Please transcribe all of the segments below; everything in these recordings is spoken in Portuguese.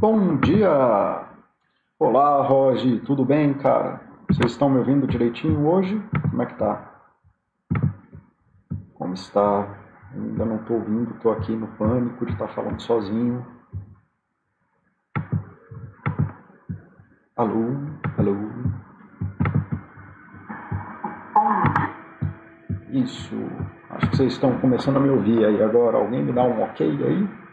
Bom dia! Olá, Roger, tudo bem, cara? Vocês estão me ouvindo direitinho hoje? Como é que tá? Como está? Ainda não estou ouvindo, estou aqui no pânico de estar tá falando sozinho. Alô? Alô? Isso. Acho que vocês estão começando a me ouvir aí agora. Alguém me dá um ok aí?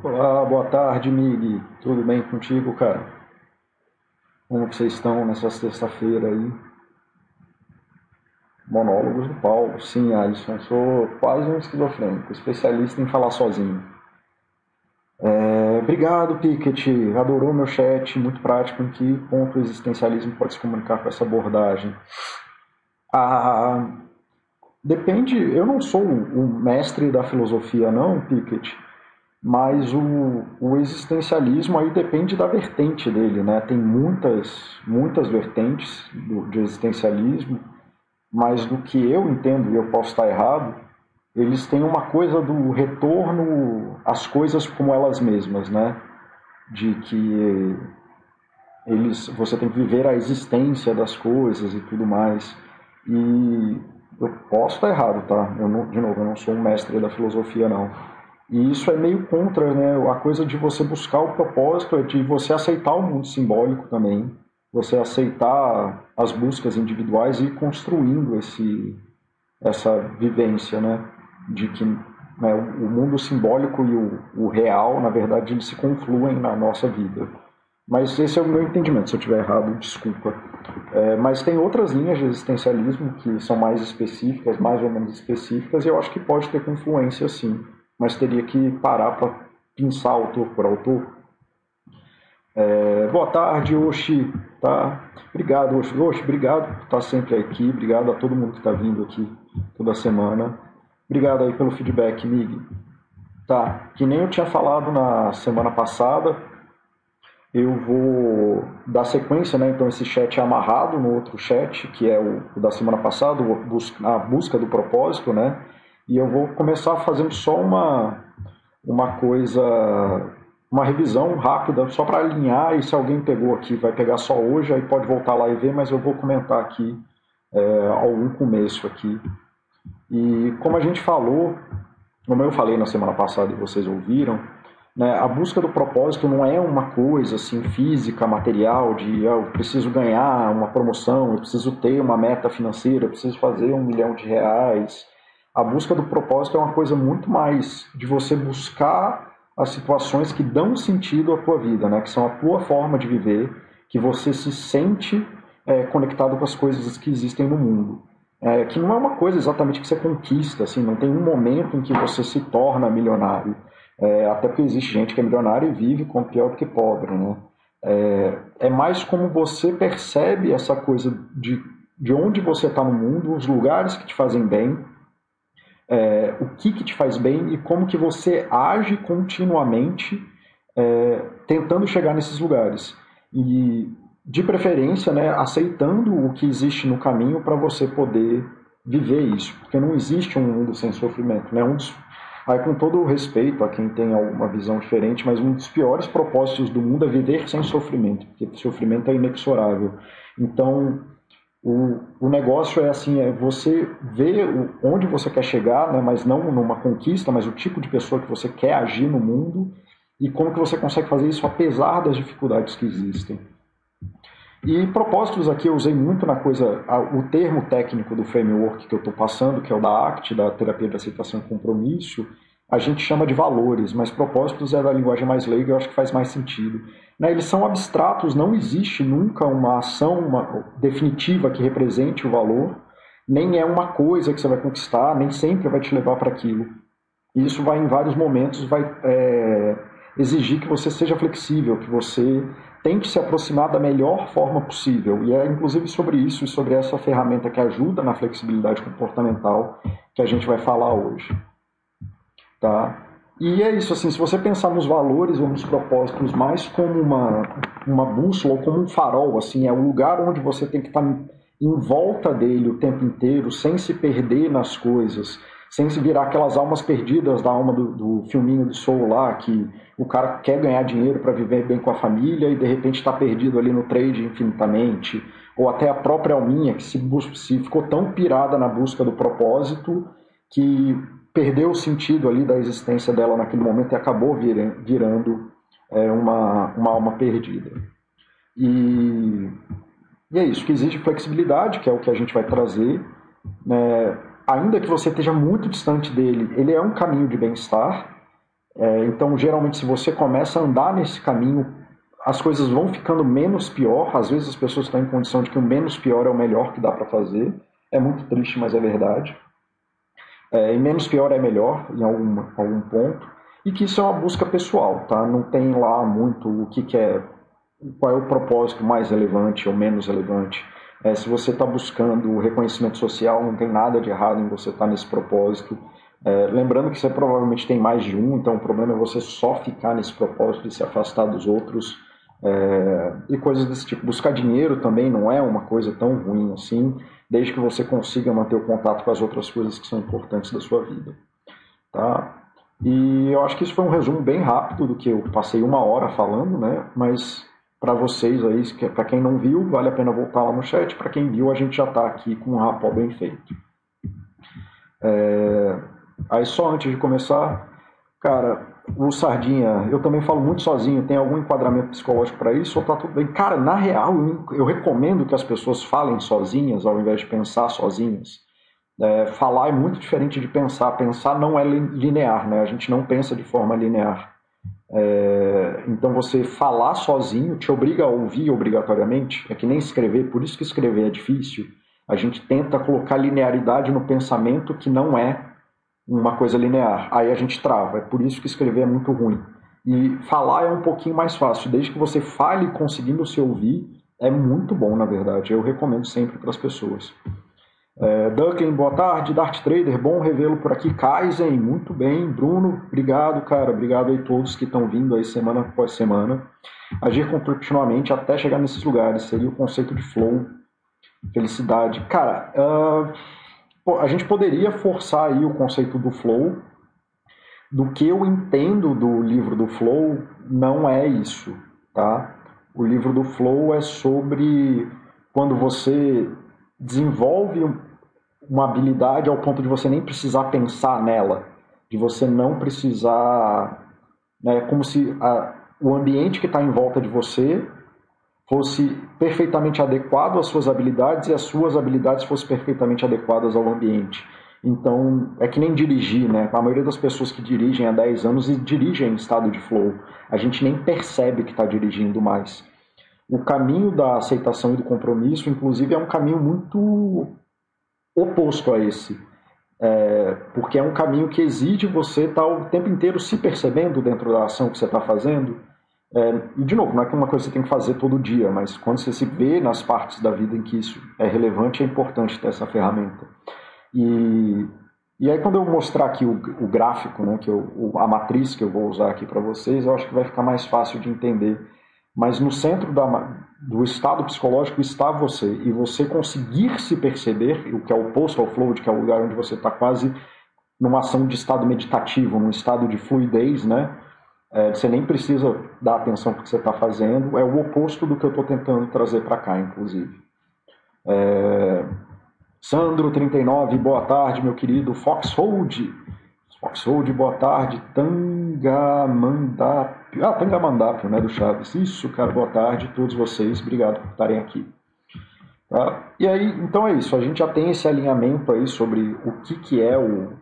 Olá, boa tarde, Mig. Tudo bem contigo, cara? Como vocês estão nessa sexta-feira aí? Monólogos do Paulo. Sim, Alisson, sou quase um esquizofrênico, especialista em falar sozinho. É, obrigado, Pickett. Adorou meu chat, muito prático. Em que ponto o existencialismo pode se comunicar com essa abordagem? Ah, depende. Eu não sou o mestre da filosofia, não, Pickett mas o, o existencialismo aí depende da vertente dele, né? Tem muitas, muitas vertentes do, de existencialismo, mas do que eu entendo, e eu posso estar errado, eles têm uma coisa do retorno às coisas como elas mesmas, né? De que eles, você tem que viver a existência das coisas e tudo mais. E eu posso estar errado, tá? Eu não, de novo, eu não sou um mestre da filosofia, não e isso é meio contra, né? A coisa de você buscar o propósito é de você aceitar o mundo simbólico também, você aceitar as buscas individuais e ir construindo esse, essa vivência, né? De que né, o mundo simbólico e o, o real, na verdade, eles se confluem na nossa vida. Mas esse é o meu entendimento, se eu estiver errado, desculpa. É, mas tem outras linhas de existencialismo que são mais específicas, mais ou menos específicas, e eu acho que pode ter confluência sim mas teria que parar para pensar autor por autor. É, boa tarde, Oxi. Tá? Obrigado, Oxi. Oxi, obrigado por estar sempre aqui. Obrigado a todo mundo que está vindo aqui toda semana. Obrigado aí pelo feedback, Mig. Tá, que nem eu tinha falado na semana passada, eu vou dar sequência, né? Então esse chat é amarrado no outro chat, que é o, da semana passada, a busca do propósito, né? E eu vou começar fazendo só uma, uma coisa, uma revisão rápida, só para alinhar, e se alguém pegou aqui, vai pegar só hoje, aí pode voltar lá e ver, mas eu vou comentar aqui é, algum começo aqui. E como a gente falou, como eu falei na semana passada e vocês ouviram, né, a busca do propósito não é uma coisa assim física, material, de ah, eu preciso ganhar uma promoção, eu preciso ter uma meta financeira, eu preciso fazer um milhão de reais, a busca do propósito é uma coisa muito mais de você buscar as situações que dão sentido à tua vida, né? que são a tua forma de viver, que você se sente é, conectado com as coisas que existem no mundo. É, que não é uma coisa exatamente que você conquista, assim, não tem um momento em que você se torna milionário. É, até porque existe gente que é milionária e vive com pior do que pobre. Né? É, é mais como você percebe essa coisa de, de onde você está no mundo, os lugares que te fazem bem, é, o que, que te faz bem e como que você age continuamente é, tentando chegar nesses lugares. E, de preferência, né, aceitando o que existe no caminho para você poder viver isso, porque não existe um mundo sem sofrimento. Né? Um dos, aí, com todo o respeito a quem tem alguma visão diferente, mas um dos piores propósitos do mundo é viver sem sofrimento, porque sofrimento é inexorável. Então, o, o negócio é assim, é você ver o, onde você quer chegar, né, mas não numa conquista, mas o tipo de pessoa que você quer agir no mundo e como que você consegue fazer isso apesar das dificuldades que existem. E propósitos aqui eu usei muito na coisa, o termo técnico do framework que eu estou passando, que é o da ACT, da Terapia de Aceitação e Compromisso, a gente chama de valores, mas propósitos é da linguagem mais leiga, eu acho que faz mais sentido. Né? Eles são abstratos, não existe nunca uma ação uma, definitiva que represente o valor, nem é uma coisa que você vai conquistar, nem sempre vai te levar para aquilo. Isso vai, em vários momentos, vai é, exigir que você seja flexível, que você tente se aproximar da melhor forma possível. E é inclusive sobre isso e sobre essa ferramenta que ajuda na flexibilidade comportamental que a gente vai falar hoje. Tá? E é isso, assim, se você pensar nos valores ou nos propósitos mais como uma, uma bússola ou como um farol, assim, é o lugar onde você tem que estar tá em volta dele o tempo inteiro, sem se perder nas coisas, sem se virar aquelas almas perdidas da alma do, do filminho do Soul lá, que o cara quer ganhar dinheiro para viver bem com a família e de repente está perdido ali no trade infinitamente, ou até a própria alminha que se, se ficou tão pirada na busca do propósito que perdeu o sentido ali da existência dela naquele momento e acabou virando é, uma, uma alma perdida. E, e é isso, que exige flexibilidade, que é o que a gente vai trazer. Né? Ainda que você esteja muito distante dele, ele é um caminho de bem-estar. É, então, geralmente, se você começa a andar nesse caminho, as coisas vão ficando menos pior. Às vezes as pessoas estão em condição de que o menos pior é o melhor que dá para fazer. É muito triste, mas é verdade. É, e menos pior é melhor em algum, algum ponto. E que isso é uma busca pessoal, tá? Não tem lá muito o que, que é, qual é o propósito mais relevante ou menos relevante. É, se você está buscando o reconhecimento social, não tem nada de errado em você estar tá nesse propósito. É, lembrando que você provavelmente tem mais de um, então o problema é você só ficar nesse propósito e se afastar dos outros. É, e coisas desse tipo. Buscar dinheiro também não é uma coisa tão ruim assim, desde que você consiga manter o contato com as outras coisas que são importantes da sua vida. Tá? E eu acho que isso foi um resumo bem rápido do que eu passei uma hora falando, né? Mas para vocês aí, para quem não viu, vale a pena voltar lá no chat. Para quem viu, a gente já está aqui com um rapó bem feito. É... Aí só antes de começar, cara, o Sardinha, eu também falo muito sozinho, tem algum enquadramento psicológico para isso ou tá tudo bem? Cara, na real, eu recomendo que as pessoas falem sozinhas ao invés de pensar sozinhas. É, falar é muito diferente de pensar. Pensar não é linear, né? A gente não pensa de forma linear. É, então você falar sozinho te obriga a ouvir obrigatoriamente. É que nem escrever, por isso que escrever é difícil. A gente tenta colocar linearidade no pensamento que não é uma coisa linear. Aí a gente trava. É por isso que escrever é muito ruim. E falar é um pouquinho mais fácil. Desde que você fale conseguindo se ouvir, é muito bom, na verdade. Eu recomendo sempre para as pessoas. É, Duncan, boa tarde. Dart Trader, bom revê-lo por aqui. Kaizen, muito bem. Bruno, obrigado, cara. Obrigado aí todos que estão vindo aí semana após semana. Agir continuamente até chegar nesses lugares. Seria o conceito de flow. Felicidade. Cara, uh, a gente poderia forçar aí o conceito do flow. Do que eu entendo do livro do flow, não é isso, tá? O livro do flow é sobre quando você desenvolve uma habilidade ao ponto de você nem precisar pensar nela, de você não precisar, né, como se a, o ambiente que está em volta de você fosse perfeitamente adequado às suas habilidades e as suas habilidades fossem perfeitamente adequadas ao ambiente. Então, é que nem dirigir, né? A maioria das pessoas que dirigem há 10 anos dirigem em estado de flow. A gente nem percebe que está dirigindo mais. O caminho da aceitação e do compromisso, inclusive, é um caminho muito oposto a esse. É, porque é um caminho que exige você estar o tempo inteiro se percebendo dentro da ação que você está fazendo. É, e, de novo, não é que uma coisa você tem que fazer todo dia, mas quando você se vê nas partes da vida em que isso é relevante, é importante ter essa ferramenta. E, e aí, quando eu mostrar aqui o, o gráfico, né, que eu, a matriz que eu vou usar aqui para vocês, eu acho que vai ficar mais fácil de entender mas no centro da, do estado psicológico está você, e você conseguir se perceber, o que é oposto ao flow, que é o lugar onde você está quase numa ação de estado meditativo, num estado de fluidez, né? É, você nem precisa dar atenção para o que você está fazendo, é o oposto do que eu estou tentando trazer para cá, inclusive. É... Sandro39, boa tarde, meu querido. Foxhold, Foxhold, boa tarde. Tangamandap, ah, Tangamandapio, né, do Chaves. Isso, cara, boa tarde todos vocês. Obrigado por estarem aqui. Tá? E aí, então é isso. A gente já tem esse alinhamento aí sobre o que, que é o,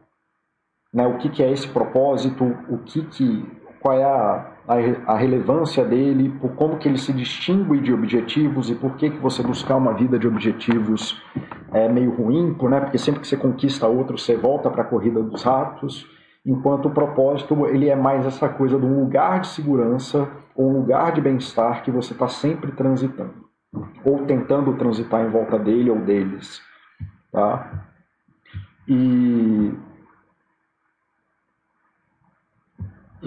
né, o que, que é esse propósito, o que que, qual é a, a, a, relevância dele, por como que ele se distingue de objetivos e por que que você buscar uma vida de objetivos é meio ruim, né? Porque sempre que você conquista outro, você volta para a corrida dos ratos enquanto o propósito ele é mais essa coisa de um lugar de segurança ou um lugar de bem-estar que você está sempre transitando ou tentando transitar em volta dele ou deles, tá? E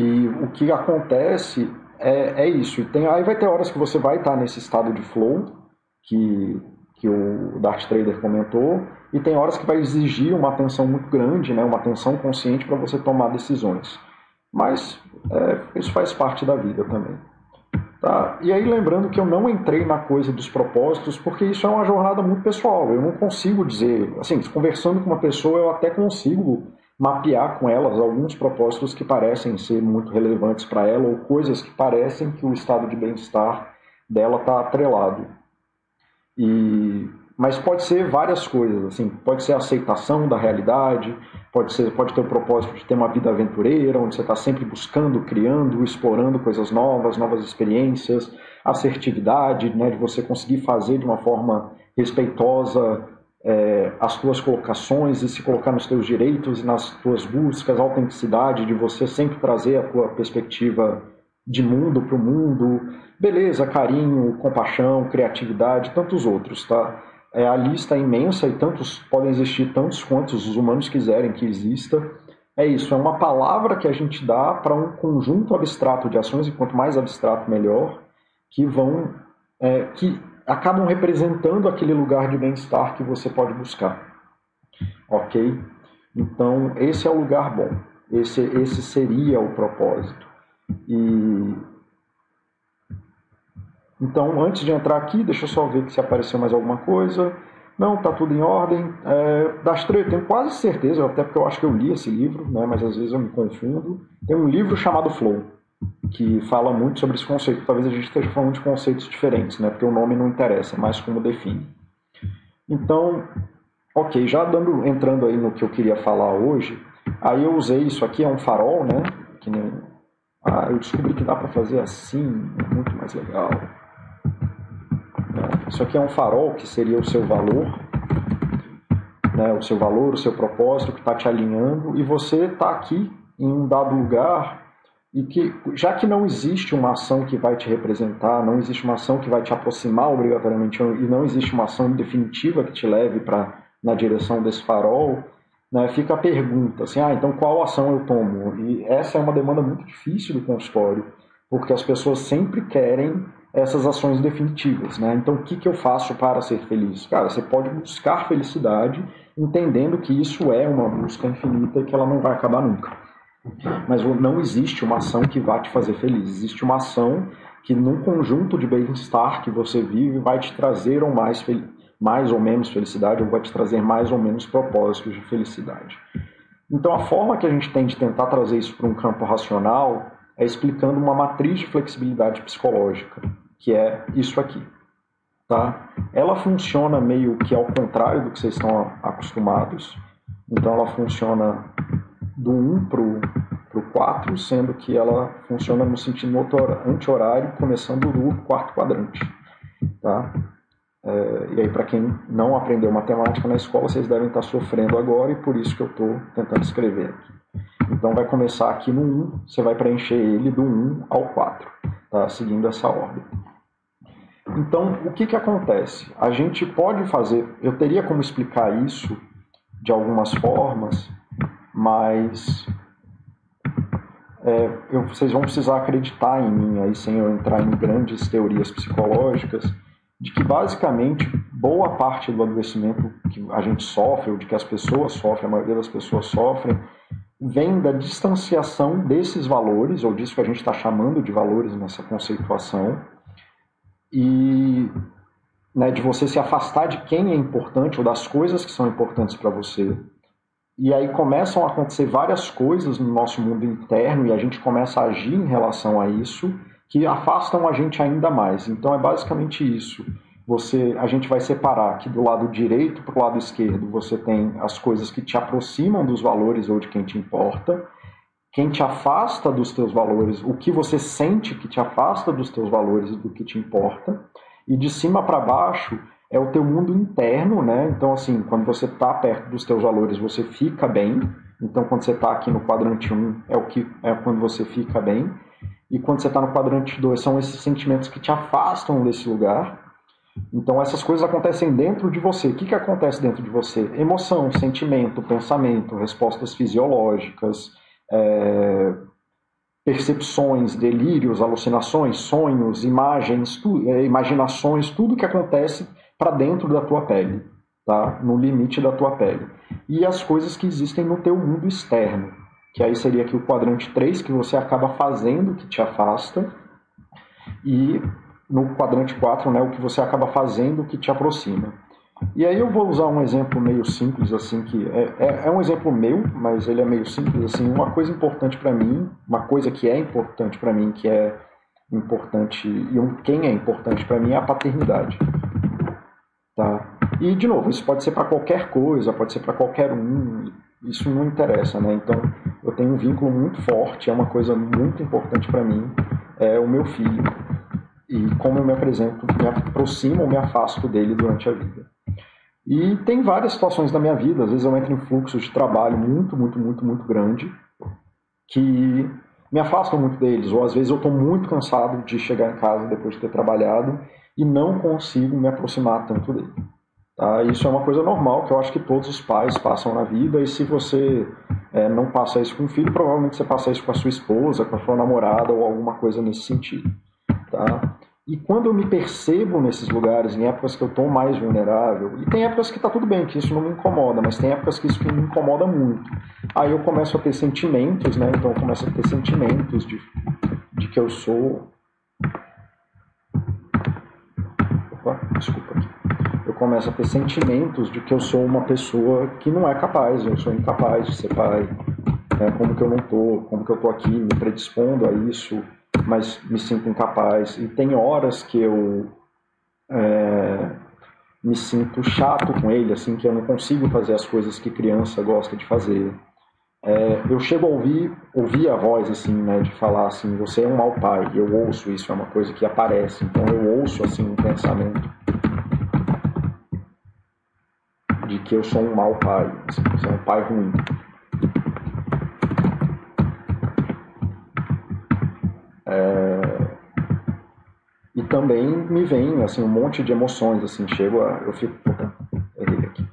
e o que acontece é, é isso. Tem, aí vai ter horas que você vai estar nesse estado de flow, que que o Dart Trader comentou, e tem horas que vai exigir uma atenção muito grande, né, uma atenção consciente para você tomar decisões. Mas é, isso faz parte da vida também. Tá? E aí lembrando que eu não entrei na coisa dos propósitos, porque isso é uma jornada muito pessoal. Eu não consigo dizer, assim, conversando com uma pessoa, eu até consigo mapear com elas alguns propósitos que parecem ser muito relevantes para ela ou coisas que parecem que o estado de bem-estar dela está atrelado. E mas pode ser várias coisas, assim, pode ser a aceitação da realidade, pode ser, pode ter o propósito de ter uma vida aventureira, onde você está sempre buscando, criando, explorando coisas novas, novas experiências, assertividade, né, de você conseguir fazer de uma forma respeitosa é, as tuas colocações e se colocar nos teus direitos e nas tuas buscas, autenticidade, de você sempre trazer a tua perspectiva de mundo para o mundo, beleza, carinho, compaixão, criatividade, tantos outros, tá? É, a lista é imensa e tantos podem existir tantos quantos os humanos quiserem que exista. É isso, é uma palavra que a gente dá para um conjunto abstrato de ações, e quanto mais abstrato, melhor, que vão, é, que acabam representando aquele lugar de bem-estar que você pode buscar. Ok? Então, esse é o lugar bom. Esse, esse seria o propósito. E então, antes de entrar aqui, deixa eu só ver se apareceu mais alguma coisa. Não, está tudo em ordem. É, das três, tenho quase certeza, até porque eu acho que eu li esse livro, né, mas às vezes eu me confundo. Tem um livro chamado Flow, que fala muito sobre esse conceito. Talvez a gente esteja falando de conceitos diferentes, né, porque o nome não interessa, é mais como define. Então, ok, já dando, entrando aí no que eu queria falar hoje, aí eu usei isso aqui, é um farol, né? Que nem, ah, eu descobri que dá para fazer assim, muito mais legal. Isso aqui é um farol que seria o seu valor, né, o seu valor, o seu propósito que está te alinhando e você está aqui em um dado lugar e que já que não existe uma ação que vai te representar, não existe uma ação que vai te aproximar obrigatoriamente e não existe uma ação definitiva que te leve para na direção desse farol, né, fica a pergunta assim, ah, então qual ação eu tomo? E essa é uma demanda muito difícil do consultório, porque as pessoas sempre querem essas ações definitivas. Né? Então, o que, que eu faço para ser feliz? Cara, você pode buscar felicidade entendendo que isso é uma busca infinita e que ela não vai acabar nunca. Mas não existe uma ação que vá te fazer feliz. Existe uma ação que, num conjunto de bem-estar que você vive, vai te trazer ou mais, mais ou menos felicidade, ou vai te trazer mais ou menos propósitos de felicidade. Então, a forma que a gente tem de tentar trazer isso para um campo racional é explicando uma matriz de flexibilidade psicológica, que é isso aqui. Tá? Ela funciona meio que ao contrário do que vocês estão acostumados. Então ela funciona do 1 para o 4, sendo que ela funciona no sentido anti-horário, começando do quarto quadrante. Tá? É, e aí, para quem não aprendeu matemática na escola, vocês devem estar sofrendo agora, e por isso que eu estou tentando escrever aqui. Então vai começar aqui no 1, você vai preencher ele do 1 ao 4, tá? seguindo essa ordem. Então, o que, que acontece? A gente pode fazer, eu teria como explicar isso de algumas formas, mas é, eu, vocês vão precisar acreditar em mim aí, sem eu entrar em grandes teorias psicológicas, de que basicamente boa parte do adoecimento que a gente sofre, ou de que as pessoas sofrem, a maioria das pessoas sofrem, vem da distanciação desses valores, ou disso que a gente está chamando de valores nessa conceituação, e né, de você se afastar de quem é importante ou das coisas que são importantes para você. E aí começam a acontecer várias coisas no nosso mundo interno e a gente começa a agir em relação a isso que afastam a gente ainda mais. Então é basicamente isso. Você a gente vai separar aqui do lado direito para o lado esquerdo você tem as coisas que te aproximam dos valores ou de quem te importa. Quem te afasta dos teus valores o que você sente que te afasta dos teus valores e do que te importa. E de cima para baixo é o teu mundo interno né então assim quando você está perto dos teus valores você fica bem então quando você está aqui no quadrante 1 é o que é quando você fica bem e quando você está no quadrante 2 são esses sentimentos que te afastam desse lugar então essas coisas acontecem dentro de você. O que, que acontece dentro de você? Emoção, sentimento, pensamento, respostas fisiológicas, é, percepções, delírios, alucinações, sonhos, imagens, tu, é, imaginações, tudo que acontece para dentro da tua pele, tá? No limite da tua pele. E as coisas que existem no teu mundo externo, que aí seria aqui o quadrante 3, que você acaba fazendo que te afasta, e no quadrante 4, né, o que você acaba fazendo que te aproxima. E aí eu vou usar um exemplo meio simples, assim, que é, é, é um exemplo meu, mas ele é meio simples, assim, uma coisa importante para mim, uma coisa que é importante para mim, que é importante, e um, quem é importante para mim é a paternidade. Tá? E, de novo, isso pode ser para qualquer coisa, pode ser para qualquer um, isso não interessa, né? Então, eu tenho um vínculo muito forte, é uma coisa muito importante para mim, é o meu filho. E como eu me apresento, me aproximo ou me afasto dele durante a vida. E tem várias situações da minha vida, às vezes eu entro em fluxos de trabalho muito, muito, muito, muito grande, que me afastam muito deles, ou às vezes eu estou muito cansado de chegar em casa depois de ter trabalhado e não consigo me aproximar tanto dele. Tá? Isso é uma coisa normal que eu acho que todos os pais passam na vida, e se você é, não passa isso com o filho, provavelmente você passa isso com a sua esposa, com a sua namorada ou alguma coisa nesse sentido. Tá? E quando eu me percebo nesses lugares, em épocas que eu estou mais vulnerável, e tem épocas que está tudo bem, que isso não me incomoda, mas tem épocas que isso me incomoda muito. Aí eu começo a ter sentimentos, né? Então eu começo a ter sentimentos de, de que eu sou. Opa, desculpa aqui. Eu começo a ter sentimentos de que eu sou uma pessoa que não é capaz, eu sou incapaz de ser pai. Né? Como que eu não estou, como que eu estou aqui me predispondo a isso mas me sinto incapaz. E tem horas que eu é, me sinto chato com ele, assim, que eu não consigo fazer as coisas que criança gosta de fazer. É, eu chego a ouvir, ouvir a voz, assim, né, de falar assim, você é um mau pai. Eu ouço isso, é uma coisa que aparece. Então eu ouço, assim, um pensamento de que eu sou um mau pai, assim, sou um pai ruim. É... E também me vem assim um monte de emoções, assim, chego a, eu fico, opa, errei aqui.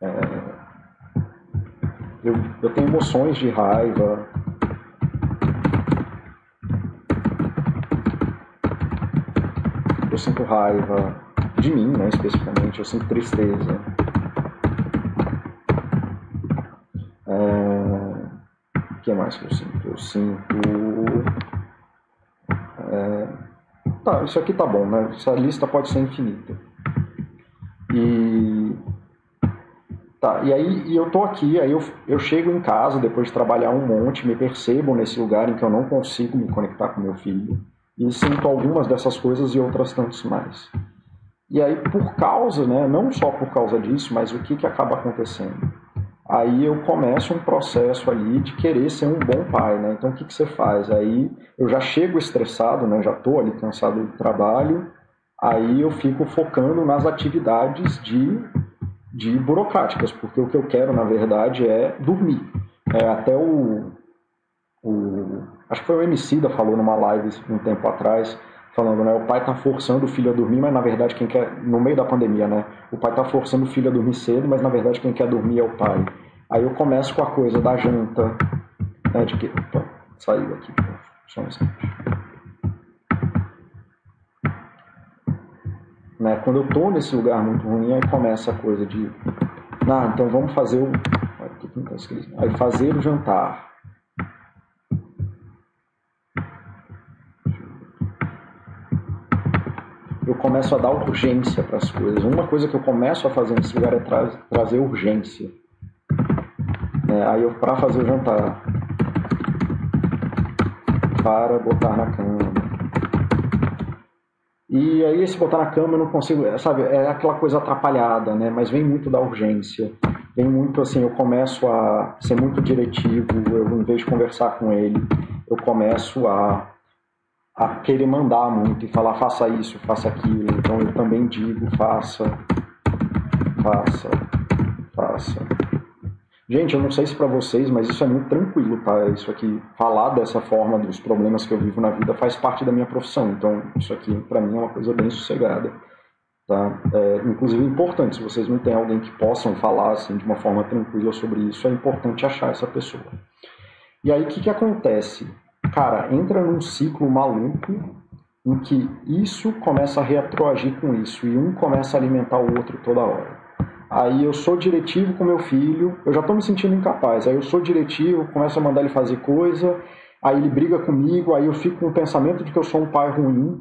É... Eu, eu tenho emoções de raiva, eu sinto raiva de mim, né, especificamente, eu sinto tristeza. Que mais que eu sinto? Eu sinto. É... Tá, isso aqui tá bom, né? Essa lista pode ser infinita. E. Tá, e aí e eu tô aqui, aí eu, eu chego em casa depois de trabalhar um monte, me percebo nesse lugar em que eu não consigo me conectar com meu filho. E sinto algumas dessas coisas e outras tantas mais. E aí, por causa, né, não só por causa disso, mas o que, que acaba acontecendo? Aí eu começo um processo ali de querer ser um bom pai, né? Então o que, que você faz? Aí eu já chego estressado, né? Já estou ali cansado do trabalho, aí eu fico focando nas atividades de, de burocráticas, porque o que eu quero na verdade é dormir. É, até o, o acho que foi o MC da falou numa live um tempo atrás falando, né? O pai tá forçando o filho a dormir, mas na verdade quem quer, no meio da pandemia, né? O pai tá forçando o filho a dormir cedo, mas na verdade quem quer dormir é o pai. Aí eu começo com a coisa da janta, né? De que, opa, saiu aqui, só um instante. Né? Quando eu tô nesse lugar muito ruim, aí começa a coisa de, ah, então vamos fazer o, tá aí fazer o jantar. Eu começo a dar urgência para as coisas. Uma coisa que eu começo a fazer nesse lugar é tra trazer urgência. É, aí eu, para fazer o jantar, para botar na cama. E aí esse botar na cama eu não consigo, sabe, é aquela coisa atrapalhada, né? Mas vem muito da urgência. Vem muito assim, eu começo a ser muito diretivo, eu em vez de conversar com ele, eu começo a a querer mandar muito e falar faça isso, faça aquilo. Então eu também digo faça, faça, faça. Gente, eu não sei se para vocês, mas isso é muito tranquilo, tá? Isso aqui, falar dessa forma dos problemas que eu vivo na vida faz parte da minha profissão. Então, isso aqui para mim é uma coisa bem sossegada, tá? É, inclusive, é importante, se vocês não têm alguém que possam falar assim de uma forma tranquila sobre isso, é importante achar essa pessoa. E aí, o que, que acontece? Cara, entra num ciclo maluco em que isso começa a retroagir com isso e um começa a alimentar o outro toda hora. Aí eu sou diretivo com meu filho, eu já estou me sentindo incapaz. Aí eu sou diretivo, começo a mandar ele fazer coisa, aí ele briga comigo, aí eu fico com o pensamento de que eu sou um pai ruim,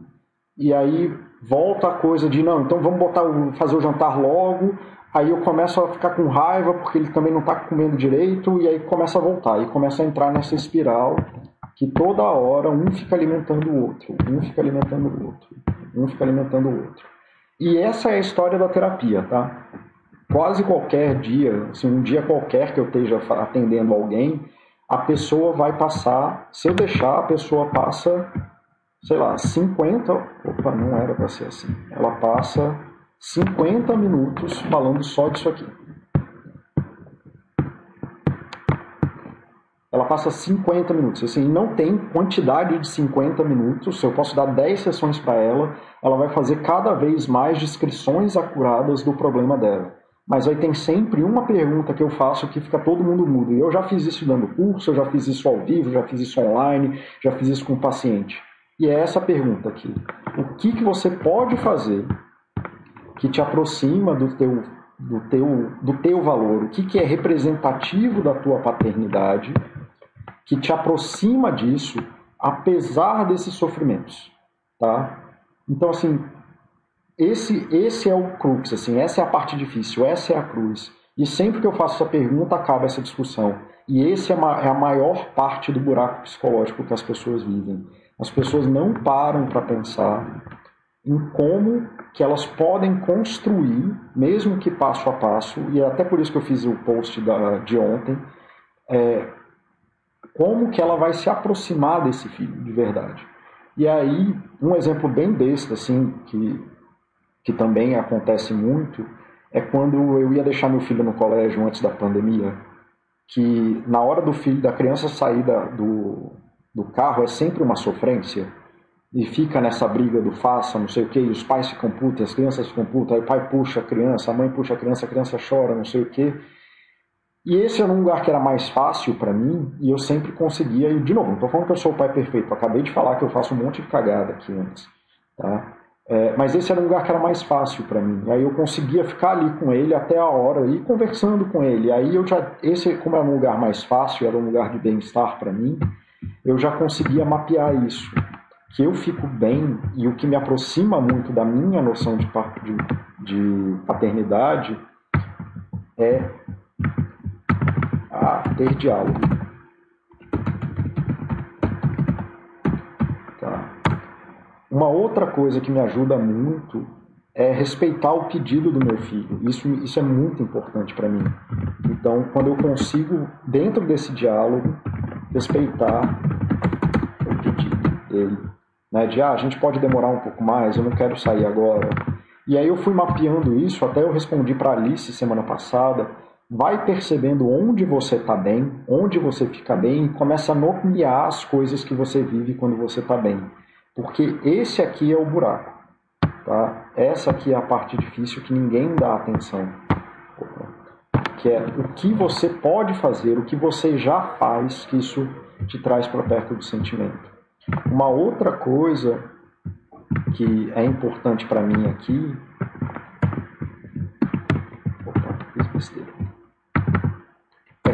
e aí volta a coisa de não, então vamos botar fazer o jantar logo. Aí eu começo a ficar com raiva porque ele também não está comendo direito, e aí começa a voltar, e começa a entrar nessa espiral que toda hora um fica alimentando o outro, um fica alimentando o outro, um fica alimentando o outro. E essa é a história da terapia, tá? Quase qualquer dia, assim, um dia qualquer que eu esteja atendendo alguém, a pessoa vai passar, se eu deixar, a pessoa passa, sei lá, 50, opa, não era para ser assim. Ela passa 50 minutos falando só disso aqui. Ela passa 50 minutos. Assim, não tem quantidade de 50 minutos. Se eu posso dar 10 sessões para ela, ela vai fazer cada vez mais descrições acuradas do problema dela. Mas aí tem sempre uma pergunta que eu faço que fica todo mundo mudo. E eu já fiz isso dando curso, eu já fiz isso ao vivo, já fiz isso online, já fiz isso com o paciente. E é essa pergunta aqui. O que, que você pode fazer que te aproxima do teu, do teu, do teu valor? O que, que é representativo da tua paternidade que te aproxima disso, apesar desses sofrimentos, tá? Então, assim, esse, esse é o crux, assim, essa é a parte difícil, essa é a cruz. E sempre que eu faço essa pergunta, acaba essa discussão. E esse é, é a maior parte do buraco psicológico que as pessoas vivem. As pessoas não param para pensar em como que elas podem construir, mesmo que passo a passo, e é até por isso que eu fiz o post da, de ontem, é, como que ela vai se aproximar desse filho de verdade. E aí, um exemplo bem besta, assim, que, que também acontece muito, é quando eu ia deixar meu filho no colégio antes da pandemia, que na hora do filho, da criança sair da, do, do carro é sempre uma sofrência, e fica nessa briga do faça, não sei o que, os pais ficam putos, as crianças ficam putas, aí o pai puxa a criança, a mãe puxa a criança, a criança chora, não sei o que, e esse era um lugar que era mais fácil para mim e eu sempre conseguia. E, de novo, não estou falando que eu sou o pai perfeito, acabei de falar que eu faço um monte de cagada aqui antes. Tá? É, mas esse era um lugar que era mais fácil para mim. E aí eu conseguia ficar ali com ele até a hora e conversando com ele. Aí eu já, esse como era um lugar mais fácil, era um lugar de bem-estar para mim, eu já conseguia mapear isso. Que eu fico bem e o que me aproxima muito da minha noção de, de, de paternidade é a ter diálogo. Tá. Uma outra coisa que me ajuda muito é respeitar o pedido do meu filho. Isso, isso é muito importante para mim. Então, quando eu consigo, dentro desse diálogo, respeitar o pedido dele. Né? De, ah, a gente pode demorar um pouco mais, eu não quero sair agora. E aí eu fui mapeando isso, até eu respondi para Alice semana passada, vai percebendo onde você está bem, onde você fica bem e começa a nomear as coisas que você vive quando você está bem. Porque esse aqui é o buraco. Tá? Essa aqui é a parte difícil que ninguém dá atenção. Que é o que você pode fazer, o que você já faz, que isso te traz para perto do sentimento. Uma outra coisa que é importante para mim aqui. Opa, fiz besteira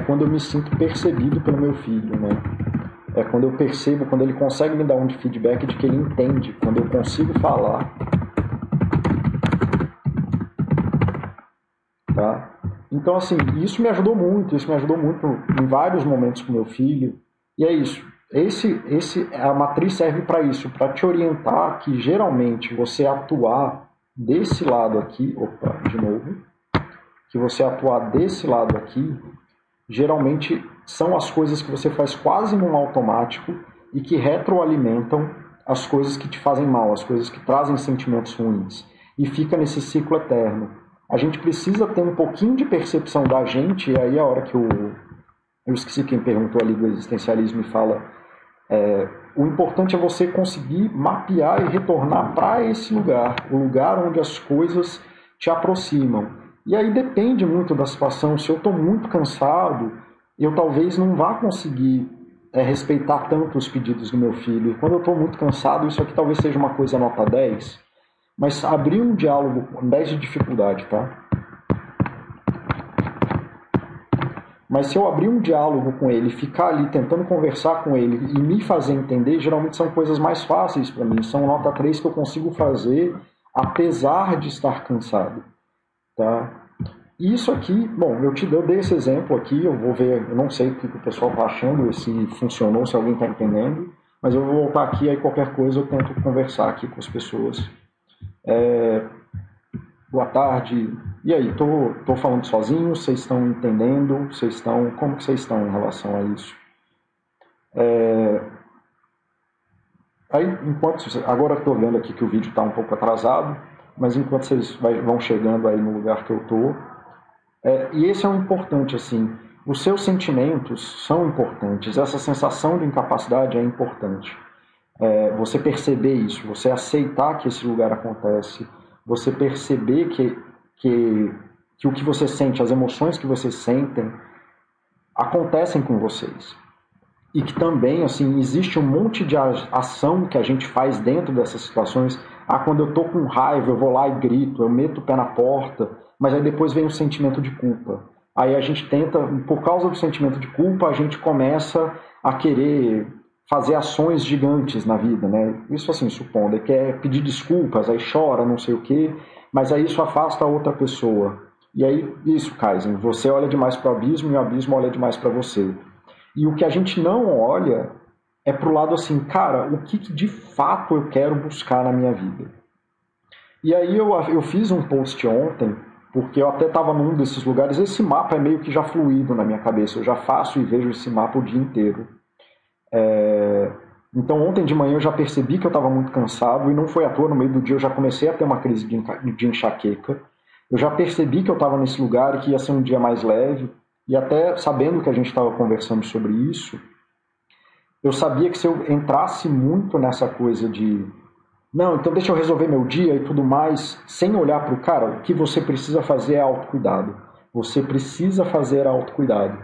quando eu me sinto percebido pelo meu filho, né? É quando eu percebo, quando ele consegue me dar um feedback de que ele entende, quando eu consigo falar. Tá? Então, assim, isso me ajudou muito, isso me ajudou muito em vários momentos com meu filho. E é isso. Esse, esse, a matriz serve para isso, para te orientar que geralmente você atuar desse lado aqui, opa, de novo, que você atuar desse lado aqui geralmente são as coisas que você faz quase num automático e que retroalimentam as coisas que te fazem mal, as coisas que trazem sentimentos ruins. E fica nesse ciclo eterno. A gente precisa ter um pouquinho de percepção da gente, e aí a hora que o. Eu esqueci quem perguntou ali do existencialismo e fala. É, o importante é você conseguir mapear e retornar para esse lugar, o lugar onde as coisas te aproximam. E aí depende muito da situação. Se eu estou muito cansado, eu talvez não vá conseguir é, respeitar tanto os pedidos do meu filho. E quando eu estou muito cansado, isso aqui talvez seja uma coisa nota 10, mas abrir um diálogo com 10 de dificuldade, tá? Mas se eu abrir um diálogo com ele, ficar ali tentando conversar com ele e me fazer entender, geralmente são coisas mais fáceis para mim. São nota 3 que eu consigo fazer apesar de estar cansado. Tá? Isso aqui, bom, eu te dei esse exemplo aqui, eu vou ver, eu não sei o que o pessoal está achando, se funcionou, se alguém está entendendo, mas eu vou voltar aqui, aí qualquer coisa eu tento conversar aqui com as pessoas. É, boa tarde, e aí, tô, tô falando sozinho, vocês estão entendendo, vocês estão, como que vocês estão em relação a isso? É, aí, enquanto, agora estou vendo aqui que o vídeo está um pouco atrasado, mas enquanto vocês vai, vão chegando aí no lugar que eu estou, é, e esse é um importante, assim, os seus sentimentos são importantes, essa sensação de incapacidade é importante. É, você perceber isso, você aceitar que esse lugar acontece, você perceber que, que, que o que você sente, as emoções que vocês sentem, acontecem com vocês. E que também, assim, existe um monte de ação que a gente faz dentro dessas situações. Ah, quando eu tô com raiva, eu vou lá e grito, eu meto o pé na porta, mas aí depois vem o sentimento de culpa. Aí a gente tenta, por causa do sentimento de culpa, a gente começa a querer fazer ações gigantes na vida, né? Isso assim, supondo, ele quer pedir desculpas, aí chora, não sei o quê, mas aí isso afasta a outra pessoa. E aí, isso, Kaizen, você olha demais para o abismo e o abismo olha demais para você. E o que a gente não olha é pro lado assim, cara, o que, que de fato eu quero buscar na minha vida? E aí eu, eu fiz um post ontem porque eu até estava num desses lugares. Esse mapa é meio que já fluido na minha cabeça, eu já faço e vejo esse mapa o dia inteiro. É... Então, ontem de manhã eu já percebi que eu estava muito cansado e não foi à toa, no meio do dia eu já comecei a ter uma crise de enxaqueca. Eu já percebi que eu estava nesse lugar e que ia ser um dia mais leve, e até sabendo que a gente estava conversando sobre isso, eu sabia que se eu entrasse muito nessa coisa de não, então deixa eu resolver meu dia e tudo mais, sem olhar para o cara, o que você precisa fazer é autocuidado. Você precisa fazer autocuidado.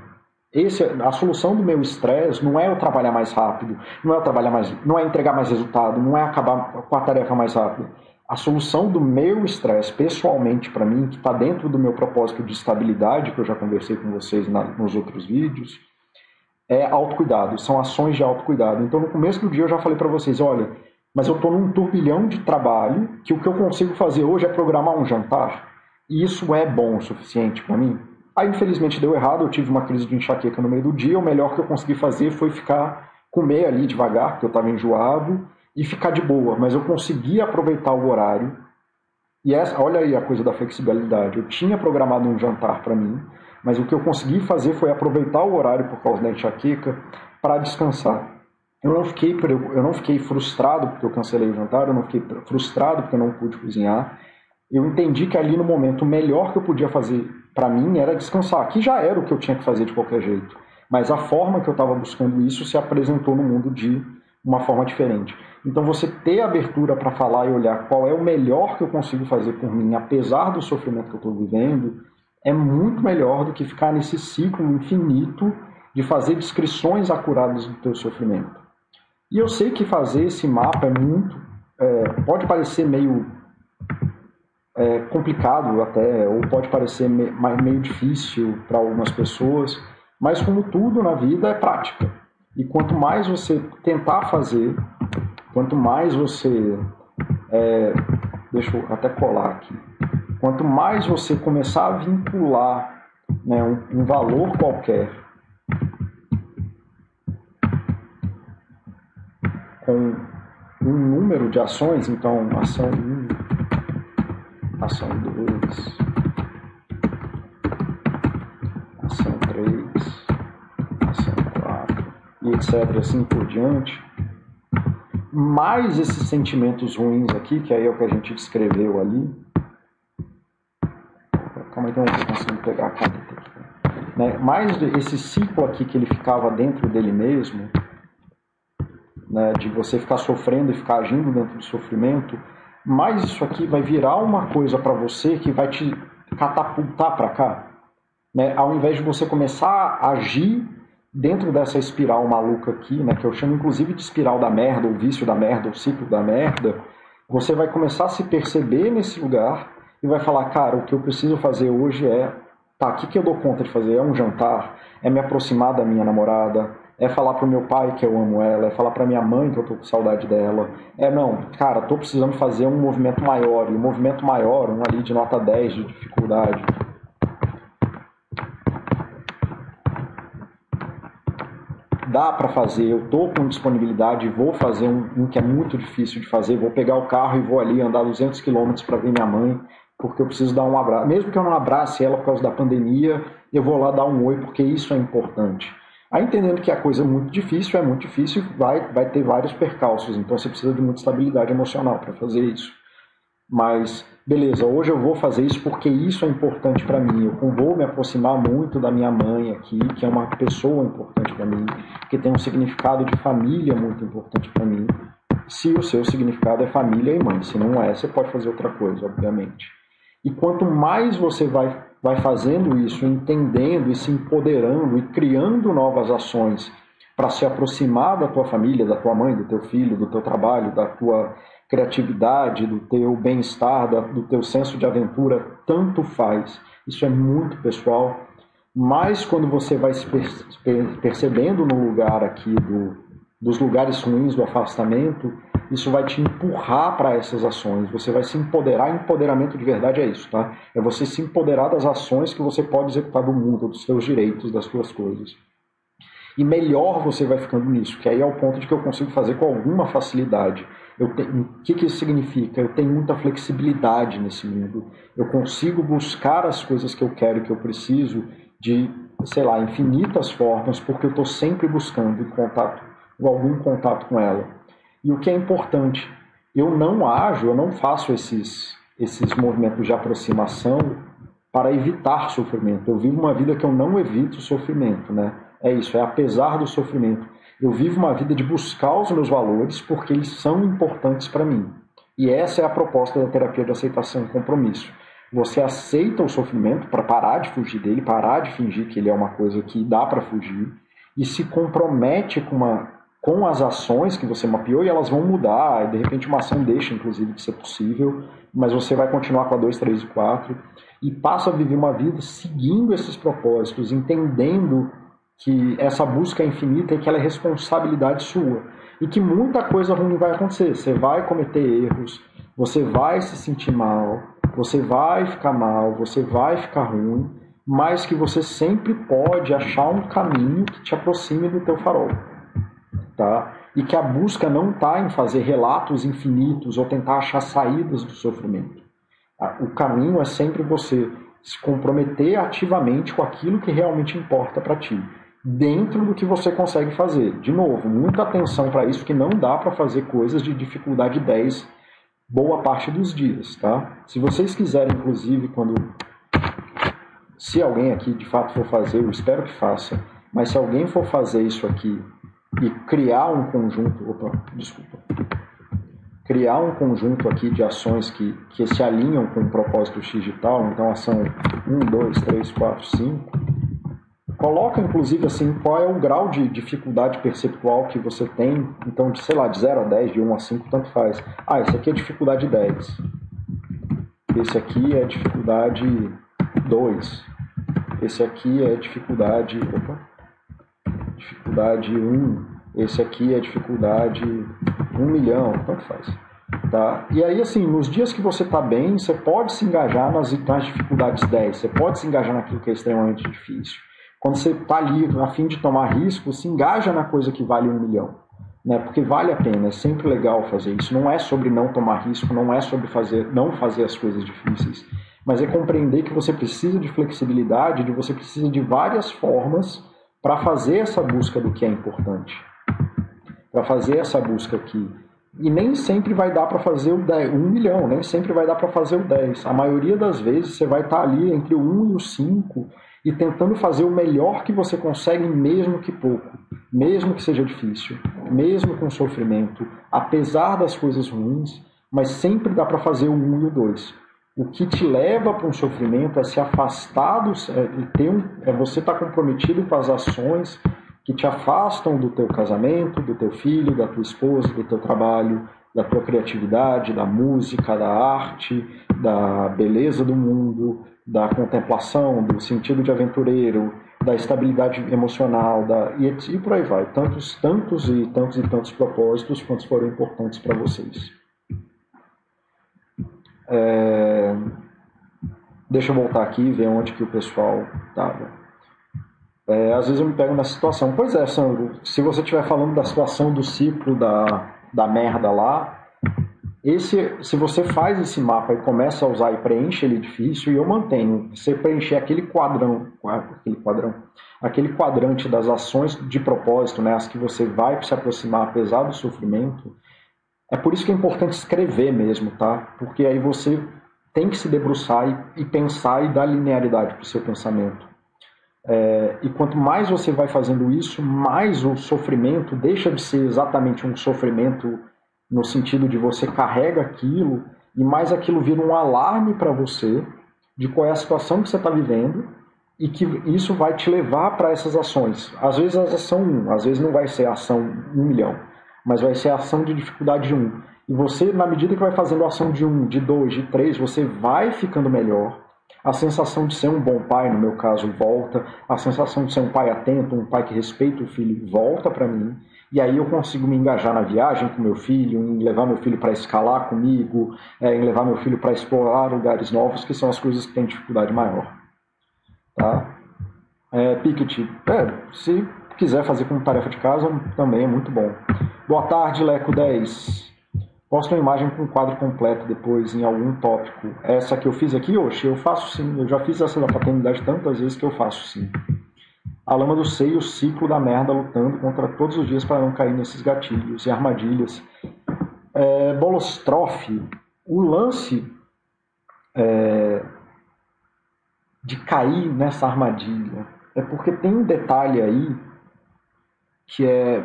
Esse, a solução do meu estresse não é eu trabalhar mais rápido, não é eu trabalhar mais, não é entregar mais resultado, não é acabar com a tarefa mais rápido. A solução do meu estresse, pessoalmente para mim, que está dentro do meu propósito de estabilidade, que eu já conversei com vocês na, nos outros vídeos, é autocuidado, são ações de autocuidado. Então, no começo do dia eu já falei para vocês, olha, mas eu estou num turbilhão de trabalho que o que eu consigo fazer hoje é programar um jantar. E isso é bom o suficiente para mim? Aí, infelizmente, deu errado. Eu tive uma crise de enxaqueca no meio do dia. O melhor que eu consegui fazer foi ficar, comer ali devagar, porque eu estava enjoado, e ficar de boa. Mas eu consegui aproveitar o horário. E essa, olha aí a coisa da flexibilidade. Eu tinha programado um jantar para mim, mas o que eu consegui fazer foi aproveitar o horário por causa da enxaqueca para descansar eu não fiquei eu não fiquei frustrado porque eu cancelei o jantar, eu não fiquei frustrado porque eu não pude cozinhar. Eu entendi que ali no momento o melhor que eu podia fazer para mim era descansar, que já era o que eu tinha que fazer de qualquer jeito. Mas a forma que eu estava buscando isso se apresentou no mundo de uma forma diferente. Então você ter abertura para falar e olhar qual é o melhor que eu consigo fazer por mim, apesar do sofrimento que eu estou vivendo, é muito melhor do que ficar nesse ciclo infinito de fazer descrições acuradas do teu sofrimento. E eu sei que fazer esse mapa é muito. É, pode parecer meio é, complicado até, ou pode parecer me, meio difícil para algumas pessoas, mas como tudo na vida é prática. E quanto mais você tentar fazer, quanto mais você. É, deixa eu até colar aqui. Quanto mais você começar a vincular né, um, um valor qualquer com um número de ações, então ação 1, ação 2, ação 3, ação 4 e etc. assim por diante, mais esses sentimentos ruins aqui, que aí é o que a gente descreveu ali. Calma aí não estou conseguindo pegar a caneta aqui. Né? Mais esse ciclo aqui que ele ficava dentro dele mesmo, né, de você ficar sofrendo e ficar agindo dentro do sofrimento, mais isso aqui vai virar uma coisa para você que vai te catapultar para cá. Né? Ao invés de você começar a agir dentro dessa espiral maluca aqui, né, que eu chamo inclusive de espiral da merda, ou vício da merda, ou ciclo da merda, você vai começar a se perceber nesse lugar e vai falar, cara, o que eu preciso fazer hoje é, tá, o que, que eu dou conta de fazer? É um jantar? É me aproximar da minha namorada? É falar pro meu pai que eu amo ela? É falar pra minha mãe que eu tô com saudade dela? É, não, cara, tô precisando fazer um movimento maior, e um movimento maior, um ali de nota 10 de dificuldade, dá para fazer, eu estou com disponibilidade, vou fazer um, um, que é muito difícil de fazer, vou pegar o carro e vou ali andar 200 quilômetros para ver minha mãe, porque eu preciso dar um abraço. Mesmo que eu não abrace ela por causa da pandemia, eu vou lá dar um oi, porque isso é importante. Aí entendendo que a coisa é muito difícil, é muito difícil, vai, vai ter vários percalços, então você precisa de muita estabilidade emocional para fazer isso. Mas, beleza, hoje eu vou fazer isso porque isso é importante para mim. Eu vou me aproximar muito da minha mãe aqui, que é uma pessoa importante para mim, que tem um significado de família muito importante para mim. Se o seu significado é família e mãe, se não é, você pode fazer outra coisa, obviamente. E quanto mais você vai, vai fazendo isso, entendendo e se empoderando e criando novas ações para se aproximar da tua família, da tua mãe, do teu filho, do teu trabalho, da tua criatividade, do teu bem-estar, do teu senso de aventura, tanto faz. Isso é muito pessoal. Mas quando você vai se percebendo no lugar aqui do, dos lugares ruins do afastamento, isso vai te empurrar para essas ações. Você vai se empoderar. Empoderamento de verdade é isso, tá? É você se empoderar das ações que você pode executar do mundo, dos seus direitos, das suas coisas. E melhor você vai ficando nisso, que aí é o ponto de que eu consigo fazer com alguma facilidade. Tenho, o que, que isso significa? Eu tenho muita flexibilidade nesse mundo. Eu consigo buscar as coisas que eu quero, que eu preciso, de, sei lá, infinitas formas, porque eu estou sempre buscando em contato, algum contato com ela. E o que é importante, eu não ajo, eu não faço esses, esses movimentos de aproximação para evitar sofrimento. Eu vivo uma vida que eu não evito sofrimento, né? É isso, é apesar do sofrimento. Eu vivo uma vida de buscar os meus valores porque eles são importantes para mim. E essa é a proposta da terapia de aceitação e compromisso. Você aceita o sofrimento para parar de fugir dele, parar de fingir que ele é uma coisa que dá para fugir e se compromete com, uma, com as ações que você mapeou e elas vão mudar. De repente uma ação deixa, inclusive, de ser possível, mas você vai continuar com a 2, 3 e 4 e passa a viver uma vida seguindo esses propósitos, entendendo que essa busca é infinita e que ela é responsabilidade sua. E que muita coisa ruim vai acontecer. Você vai cometer erros, você vai se sentir mal, você vai ficar mal, você vai ficar ruim, mas que você sempre pode achar um caminho que te aproxime do teu farol. Tá? E que a busca não está em fazer relatos infinitos ou tentar achar saídas do sofrimento. O caminho é sempre você se comprometer ativamente com aquilo que realmente importa para ti dentro do que você consegue fazer. De novo, muita atenção para isso, que não dá para fazer coisas de dificuldade 10 boa parte dos dias, tá? Se vocês quiserem, inclusive, quando se alguém aqui de fato for fazer, eu espero que faça, mas se alguém for fazer isso aqui e criar um conjunto, opa, desculpa, criar um conjunto aqui de ações que, que se alinham com o propósito digital, então ação 1, 2, 3, 4, 5, Coloca, inclusive, assim, qual é o grau de dificuldade perceptual que você tem. Então, de, sei lá, de 0 a 10, de 1 a 5, tanto faz. Ah, esse aqui é dificuldade 10. Esse aqui é dificuldade 2. Esse aqui é dificuldade. Opa, dificuldade 1. Esse aqui é dificuldade 1 milhão, tanto faz. Tá? E aí, assim, nos dias que você está bem, você pode se engajar nas, nas dificuldades 10, você pode se engajar naquilo que é extremamente difícil. Quando você está ali a fim de tomar risco, se engaja na coisa que vale um milhão. Né? Porque vale a pena, é sempre legal fazer isso. Não é sobre não tomar risco, não é sobre fazer, não fazer as coisas difíceis, mas é compreender que você precisa de flexibilidade, de você precisa de várias formas para fazer essa busca do que é importante. Para fazer essa busca aqui. E nem sempre vai dar para fazer o 10, 1 milhão, nem sempre vai dar para fazer o 10. A maioria das vezes você vai estar tá ali entre o 1 e o 5 e tentando fazer o melhor que você consegue, mesmo que pouco, mesmo que seja difícil, mesmo com sofrimento, apesar das coisas ruins, mas sempre dá para fazer o um e o dois. O que te leva para um sofrimento é se afastar do, é, ter um, é você estar tá comprometido com as ações que te afastam do teu casamento, do teu filho, da tua esposa, do teu trabalho, da tua criatividade, da música, da arte, da beleza do mundo, da contemplação, do sentido de aventureiro, da estabilidade emocional, da, e, e por aí vai. Tantos, tantos e tantos e tantos propósitos quantos foram importantes para vocês. É... Deixa eu voltar aqui e ver onde que o pessoal estava. É, às vezes eu me pego nessa situação. Pois é, Sandro, se você estiver falando da situação do ciclo da, da merda lá, esse, se você faz esse mapa e começa a usar e preenche ele difícil, e eu mantenho, você preencher aquele quadrão, aquele quadrão, aquele quadrante das ações de propósito, né, as que você vai se aproximar apesar do sofrimento, é por isso que é importante escrever mesmo, tá? Porque aí você tem que se debruçar e, e pensar e dar linearidade para o seu pensamento. É, e quanto mais você vai fazendo isso, mais o sofrimento deixa de ser exatamente um sofrimento no sentido de você carrega aquilo e mais aquilo vira um alarme para você de qual é a situação que você está vivendo e que isso vai te levar para essas ações. Às vezes a ação 1, às vezes não vai ser ação 1 milhão, mas vai ser ação de dificuldade 1. E você, na medida que vai fazendo ação de 1, de 2, de 3, você vai ficando melhor. A sensação de ser um bom pai, no meu caso, volta. A sensação de ser um pai atento, um pai que respeita o filho, volta para mim. E aí eu consigo me engajar na viagem com meu filho, em levar meu filho para escalar comigo, é, em levar meu filho para explorar lugares novos, que são as coisas que têm dificuldade maior. Tá? É, Piketty, é, se quiser fazer como tarefa de casa, também é muito bom. Boa tarde, Leco 10. Posta uma imagem com um quadro completo depois em algum tópico. Essa que eu fiz aqui, hoje, eu faço sim. Eu já fiz essa da paternidade tantas vezes que eu faço sim a lama do seio, o ciclo da merda lutando contra todos os dias para não cair nesses gatilhos e armadilhas. É, Bolostrofe, o lance é, de cair nessa armadilha é porque tem um detalhe aí que é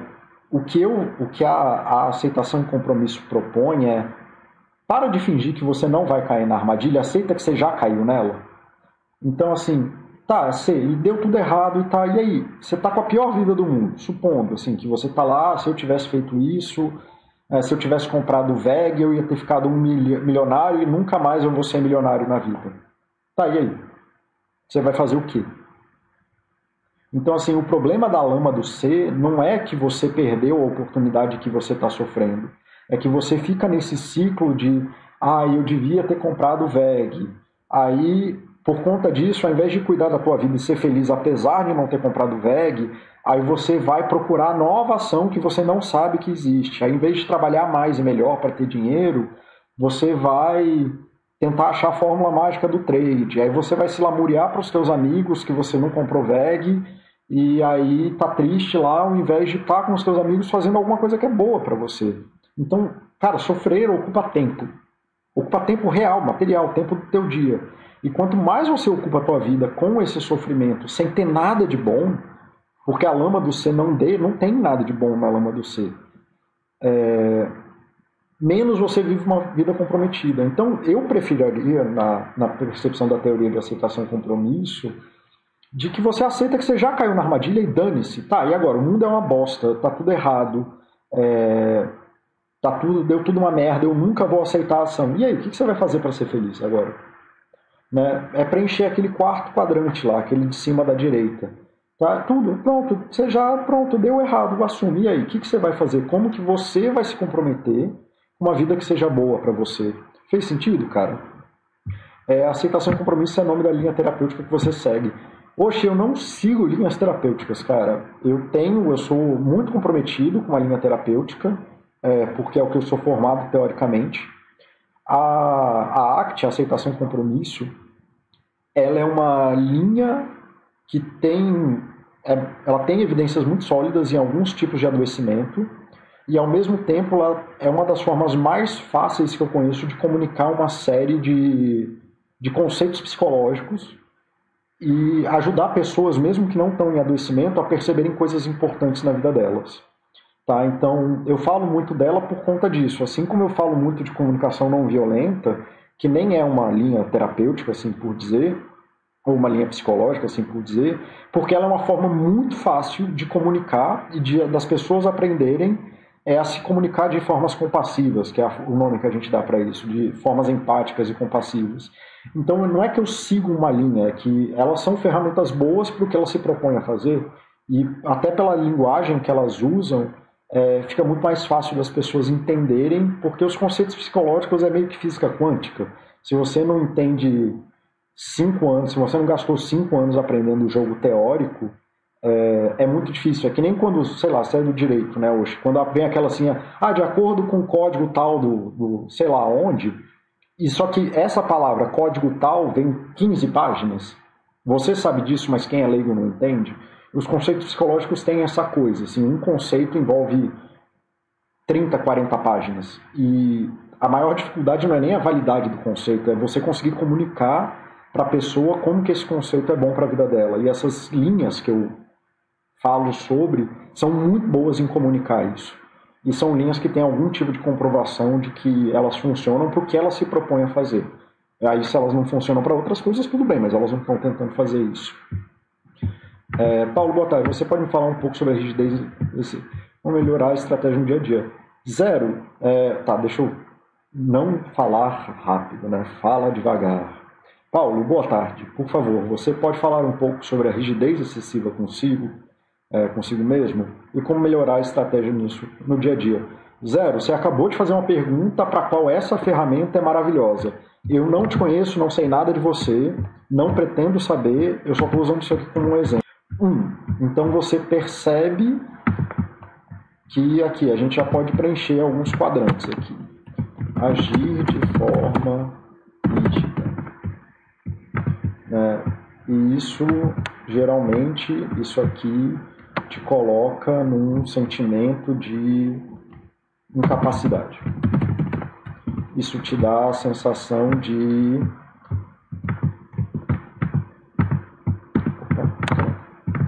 o que, eu, o que a, a aceitação e compromisso propõe é para de fingir que você não vai cair na armadilha, aceita que você já caiu nela. Então, assim, Tá, sei, deu tudo errado e tá, e aí? Você tá com a pior vida do mundo, supondo, assim, que você tá lá, se eu tivesse feito isso, é, se eu tivesse comprado o VEG, eu ia ter ficado um milionário e nunca mais eu vou ser milionário na vida. Tá, e aí? Você vai fazer o quê? Então, assim, o problema da lama do C não é que você perdeu a oportunidade que você está sofrendo. É que você fica nesse ciclo de, ah, eu devia ter comprado o VEG. Aí por conta disso, ao invés de cuidar da tua vida e ser feliz apesar de não ter comprado VEG, aí você vai procurar nova ação que você não sabe que existe. Aí, ao invés de trabalhar mais e melhor para ter dinheiro, você vai tentar achar a fórmula mágica do trade. Aí você vai se lamuriar para os teus amigos que você não comprou VEG e aí tá triste lá ao invés de estar tá com os teus amigos fazendo alguma coisa que é boa para você. Então, cara, sofrer ocupa tempo. Ocupa tempo real, material, tempo do teu dia. E quanto mais você ocupa a tua vida com esse sofrimento, sem ter nada de bom, porque a lama do ser não dê, não tem nada de bom na lama do ser, é, menos você vive uma vida comprometida. Então, eu preferiria, na, na percepção da teoria de aceitação e compromisso, de que você aceita que você já caiu na armadilha e dane-se. Tá, e agora? O mundo é uma bosta, tá tudo errado, é, tá tudo, deu tudo uma merda, eu nunca vou aceitar a ação. E aí, o que você vai fazer para ser feliz agora? né, é preencher aquele quarto quadrante lá, aquele de cima da direita. Tá? Tudo, pronto, você já, pronto, deu errado, assume. E aí, o que, você vai fazer? Como que você vai se comprometer com uma vida que seja boa para você? Fez sentido, cara? É, aceitação e compromisso é o nome da linha terapêutica que você segue. Oxe, eu não sigo linhas terapêuticas, cara. Eu tenho, eu sou muito comprometido com a linha terapêutica, é, porque é o que eu sou formado teoricamente. A, a ACT, a aceitação e compromisso, ela é uma linha que tem, é, ela tem evidências muito sólidas em alguns tipos de adoecimento e ao mesmo tempo ela é uma das formas mais fáceis que eu conheço de comunicar uma série de, de conceitos psicológicos e ajudar pessoas, mesmo que não estão em adoecimento, a perceberem coisas importantes na vida delas. Tá? Então, eu falo muito dela por conta disso. Assim como eu falo muito de comunicação não violenta, que nem é uma linha terapêutica, assim por dizer, ou uma linha psicológica, assim por dizer, porque ela é uma forma muito fácil de comunicar e de, das pessoas aprenderem é a se comunicar de formas compassivas, que é o nome que a gente dá para isso, de formas empáticas e compassivas. Então não é que eu sigo uma linha, é que elas são ferramentas boas para o que elas se propõem a fazer e até pela linguagem que elas usam, é, fica muito mais fácil das pessoas entenderem, porque os conceitos psicológicos é meio que física quântica. Se você não entende cinco anos, se você não gastou cinco anos aprendendo o jogo teórico, é, é, muito difícil. É que nem quando, sei lá, sai é do direito, né, hoje. Quando vem aquela assim, ah, de acordo com o código tal do, do sei lá onde, e só que essa palavra código tal vem 15 páginas. Você sabe disso, mas quem é leigo não entende. Os conceitos psicológicos têm essa coisa, assim, um conceito envolve 30, 40 páginas. E a maior dificuldade não é nem a validade do conceito, é você conseguir comunicar para a pessoa como que esse conceito é bom para a vida dela. E essas linhas que eu falo sobre são muito boas em comunicar isso. E são linhas que têm algum tipo de comprovação de que elas funcionam porque elas se propõem a fazer. Aí, se elas não funcionam para outras coisas, tudo bem, mas elas não estão tentando fazer isso. É, Paulo, boa tarde. Você pode me falar um pouco sobre a rigidez, esse, como melhorar a estratégia no dia a dia? Zero. É, tá, deixa eu não falar rápido, né? Fala devagar. Paulo, boa tarde. Por favor, você pode falar um pouco sobre a rigidez excessiva consigo, é, consigo mesmo, e como melhorar a estratégia nisso no dia a dia? Zero, você acabou de fazer uma pergunta para qual essa ferramenta é maravilhosa. Eu não te conheço, não sei nada de você, não pretendo saber, eu só estou usando isso aqui como um exemplo. Um, então você percebe que aqui a gente já pode preencher alguns quadrantes aqui. Agir de forma rígida. É, e isso, geralmente, isso aqui te coloca num sentimento de incapacidade. Isso te dá a sensação de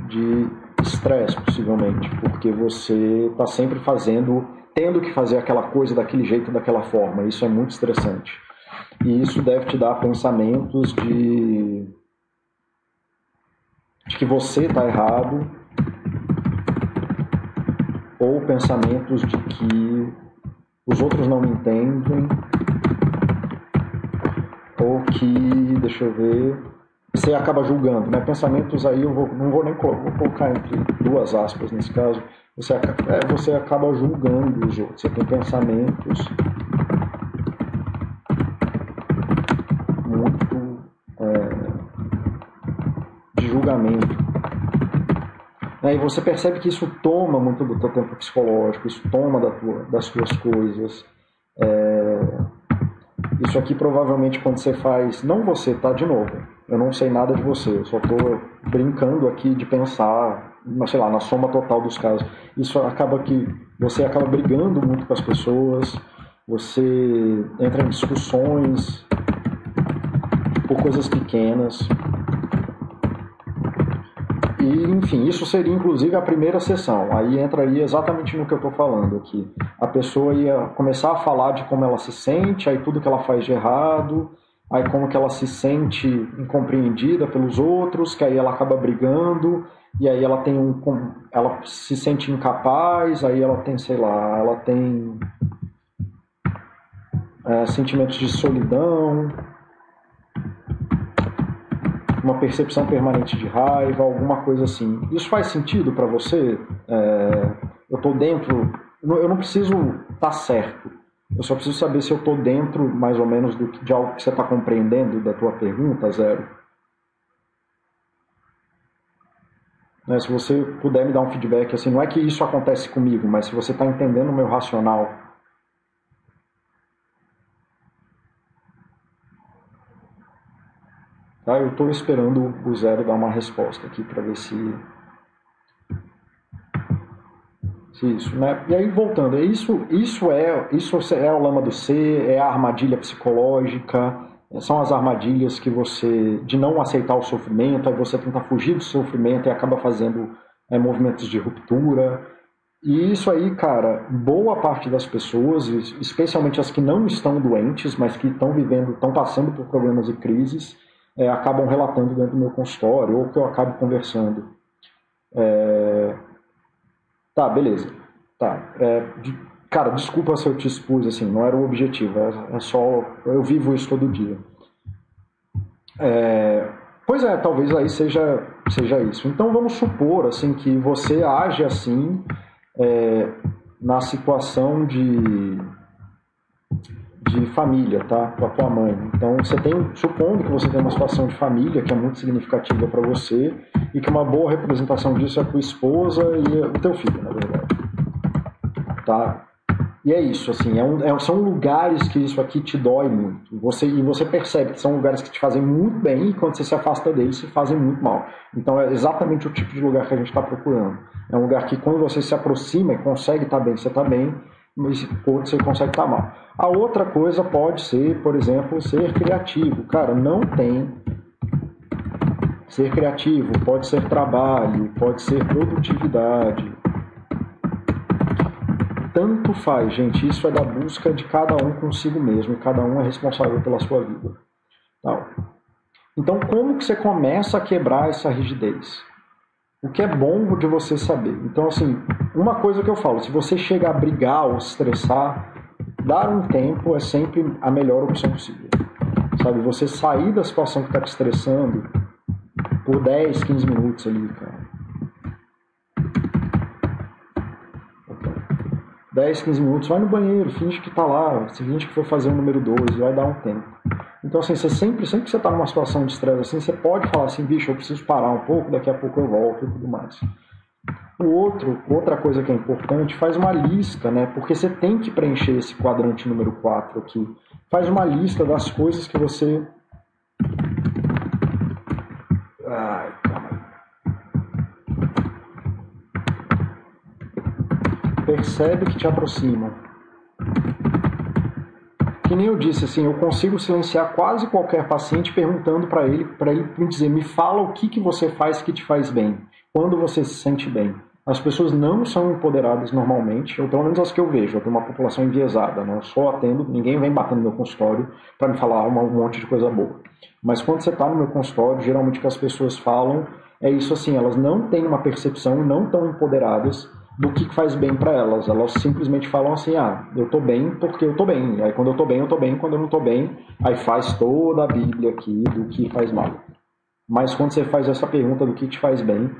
de estresse, possivelmente, porque você está sempre fazendo, tendo que fazer aquela coisa daquele jeito, daquela forma. Isso é muito estressante. E isso deve te dar pensamentos de, de que você está errado, ou pensamentos de que os outros não me entendem, ou que, deixa eu ver, você acaba julgando, né? Pensamentos aí eu vou, não vou nem vou colocar entre duas aspas nesse caso. Você, é, você acaba julgando os outros. Você tem pensamentos julgamento. Né, e você percebe que isso toma muito do teu tempo psicológico, isso toma da tua, das tuas coisas. É... Isso aqui provavelmente quando você faz, não você, tá? De novo, eu não sei nada de você, eu só estou brincando aqui de pensar, sei lá, na soma total dos casos. Isso acaba que você acaba brigando muito com as pessoas, você entra em discussões por coisas pequenas, e, enfim, isso seria inclusive a primeira sessão. Aí entraria exatamente no que eu estou falando aqui. A pessoa ia começar a falar de como ela se sente, aí tudo que ela faz de errado, aí como que ela se sente incompreendida pelos outros, que aí ela acaba brigando, e aí ela tem um. ela se sente incapaz, aí ela tem, sei lá, ela tem é, sentimentos de solidão, uma percepção permanente de raiva, alguma coisa assim. Isso faz sentido para você? É, eu estou dentro. Eu não preciso estar tá certo. Eu só preciso saber se eu estou dentro, mais ou menos, do, de algo que você está compreendendo da tua pergunta, Zero. Né, se você puder me dar um feedback, assim, não é que isso acontece comigo, mas se você está entendendo o meu racional Tá? Eu estou esperando o Zero dar uma resposta aqui para ver se, isso, né? E aí voltando, isso, isso é isso é o lama do C, é a armadilha psicológica, são as armadilhas que você de não aceitar o sofrimento, aí você tenta fugir do sofrimento e acaba fazendo é, movimentos de ruptura. E isso aí, cara, boa parte das pessoas, especialmente as que não estão doentes, mas que estão vivendo, estão passando por problemas e crises, é, acabam relatando dentro do meu consultório ou que eu acabo conversando. É... Tá, beleza. Tá. É, de... Cara, desculpa se eu te expus, assim, não era o objetivo, é, é só. Eu vivo isso todo dia. É... Pois é, talvez aí seja, seja isso. Então vamos supor assim que você age assim é, na situação de de família, tá? Com a tua mãe. Então, você tem, supondo que você tem uma situação de família que é muito significativa para você e que uma boa representação disso é a tua esposa e o teu filho, na verdade. Tá? E é isso, assim, é um, é, são lugares que isso aqui te dói muito. Você, e você percebe que são lugares que te fazem muito bem e quando você se afasta deles, se fazem muito mal. Então é exatamente o tipo de lugar que a gente está procurando. É um lugar que quando você se aproxima e consegue estar tá bem, você está bem, mas você consegue estar mal. A outra coisa pode ser, por exemplo, ser criativo. Cara, não tem ser criativo, pode ser trabalho, pode ser produtividade. Tanto faz, gente. Isso é da busca de cada um consigo mesmo cada um é responsável pela sua vida. Então, como que você começa a quebrar essa rigidez? O que é bom de você saber. Então, assim, uma coisa que eu falo, se você chega a brigar ou se estressar, dar um tempo é sempre a melhor opção possível. Sabe, você sair da situação que está te estressando por 10, 15 minutos ali, cara. 10, 15 minutos, vai no banheiro, finge que tá lá, finge que foi fazer o número 2, vai dar um tempo. Então, assim, você sempre, sempre que você está numa situação de estresse assim, você pode falar assim, bicho, eu preciso parar um pouco, daqui a pouco eu volto e tudo mais. O outro, outra coisa que é importante, faz uma lista, né? Porque você tem que preencher esse quadrante número 4 aqui. Faz uma lista das coisas que você. Percebe que te aproxima que nem eu disse, assim, eu consigo silenciar quase qualquer paciente perguntando para ele, para ele dizer, me fala o que, que você faz que te faz bem, quando você se sente bem. As pessoas não são empoderadas normalmente, ou pelo menos as que eu vejo, eu tenho uma população enviesada, né? eu só atendo, ninguém vem batendo no meu consultório para me falar um monte de coisa boa. Mas quando você está no meu consultório, geralmente o que as pessoas falam é isso assim, elas não têm uma percepção, não estão empoderadas do que faz bem para elas. Elas simplesmente falam assim: ah, eu tô bem porque eu tô bem. Aí quando eu tô bem, eu tô bem. Quando eu não tô bem, aí faz toda a Bíblia aqui do que faz mal. Mas quando você faz essa pergunta do que te faz bem,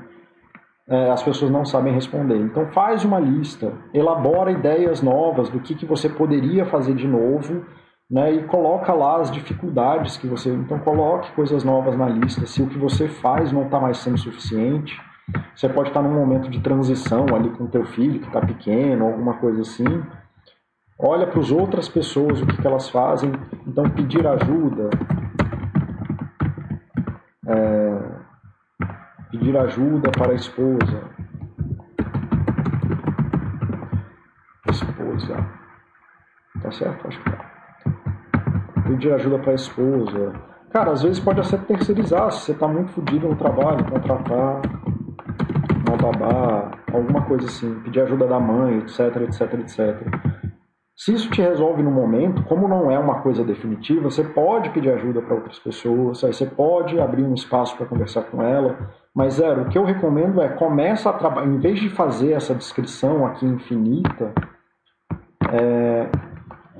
é, as pessoas não sabem responder. Então faz uma lista, elabora ideias novas do que, que você poderia fazer de novo. Né, e coloca lá as dificuldades que você. Então, coloque coisas novas na lista. Se o que você faz não está mais sendo suficiente, você pode estar num momento de transição ali com teu filho que está pequeno, alguma coisa assim. Olha para as outras pessoas, o que, que elas fazem. Então, pedir ajuda. É, pedir ajuda para a esposa. Esposa. Tá certo? Acho que tá. Pedir ajuda para a esposa. Cara, às vezes pode até terceirizar. Se você está muito fodido no trabalho, contratar uma babá, alguma coisa assim, pedir ajuda da mãe, etc, etc, etc. Se isso te resolve no momento, como não é uma coisa definitiva, você pode pedir ajuda para outras pessoas, aí você pode abrir um espaço para conversar com ela. Mas, zero, o que eu recomendo é começa a trabalhar, em vez de fazer essa descrição aqui infinita, é,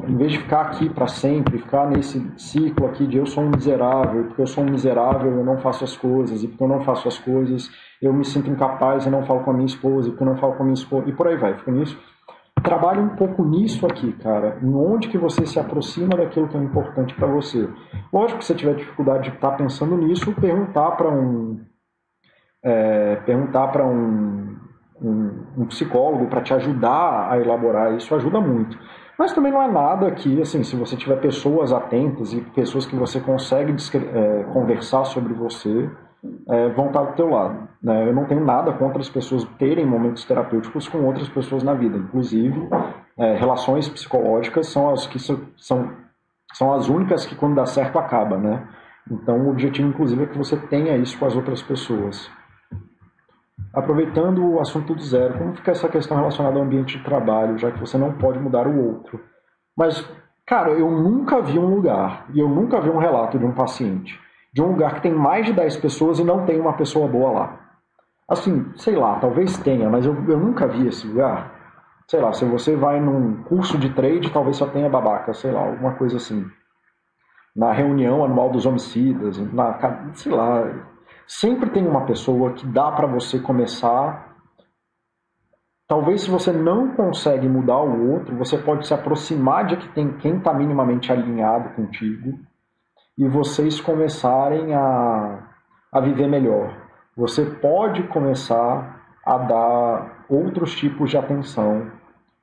em vez de ficar aqui para sempre, ficar nesse ciclo aqui de eu sou um miserável, porque eu sou um miserável, eu não faço as coisas, e porque eu não faço as coisas, eu me sinto incapaz, eu não falo com a minha esposa, eu não falo com a minha esposa, e por aí vai, fica nisso. Trabalhe um pouco nisso aqui, cara, em onde que você se aproxima daquilo que é importante para você. Lógico que se você tiver dificuldade de estar tá pensando nisso, perguntar para um é, perguntar para um, um, um psicólogo para te ajudar a elaborar isso ajuda muito. Mas também não é nada que, assim, se você tiver pessoas atentas e pessoas que você consegue é, conversar sobre você, é, vão estar do teu lado. Né? Eu não tenho nada contra as pessoas terem momentos terapêuticos com outras pessoas na vida. Inclusive, é, relações psicológicas são as que são, são as únicas que quando dá certo acaba, né? Então o objetivo, inclusive, é que você tenha isso com as outras pessoas. Aproveitando o assunto do zero, como fica essa questão relacionada ao ambiente de trabalho, já que você não pode mudar o outro? Mas, cara, eu nunca vi um lugar e eu nunca vi um relato de um paciente de um lugar que tem mais de 10 pessoas e não tem uma pessoa boa lá. Assim, sei lá, talvez tenha, mas eu, eu nunca vi esse lugar. Sei lá, se você vai num curso de trade, talvez só tenha babaca, sei lá, alguma coisa assim. Na reunião anual dos homicidas, na, sei lá, sempre tem uma pessoa que dá para você começar. Talvez se você não consegue mudar o outro, você pode se aproximar de que tem quem está minimamente alinhado contigo e vocês começarem a, a viver melhor você pode começar a dar outros tipos de atenção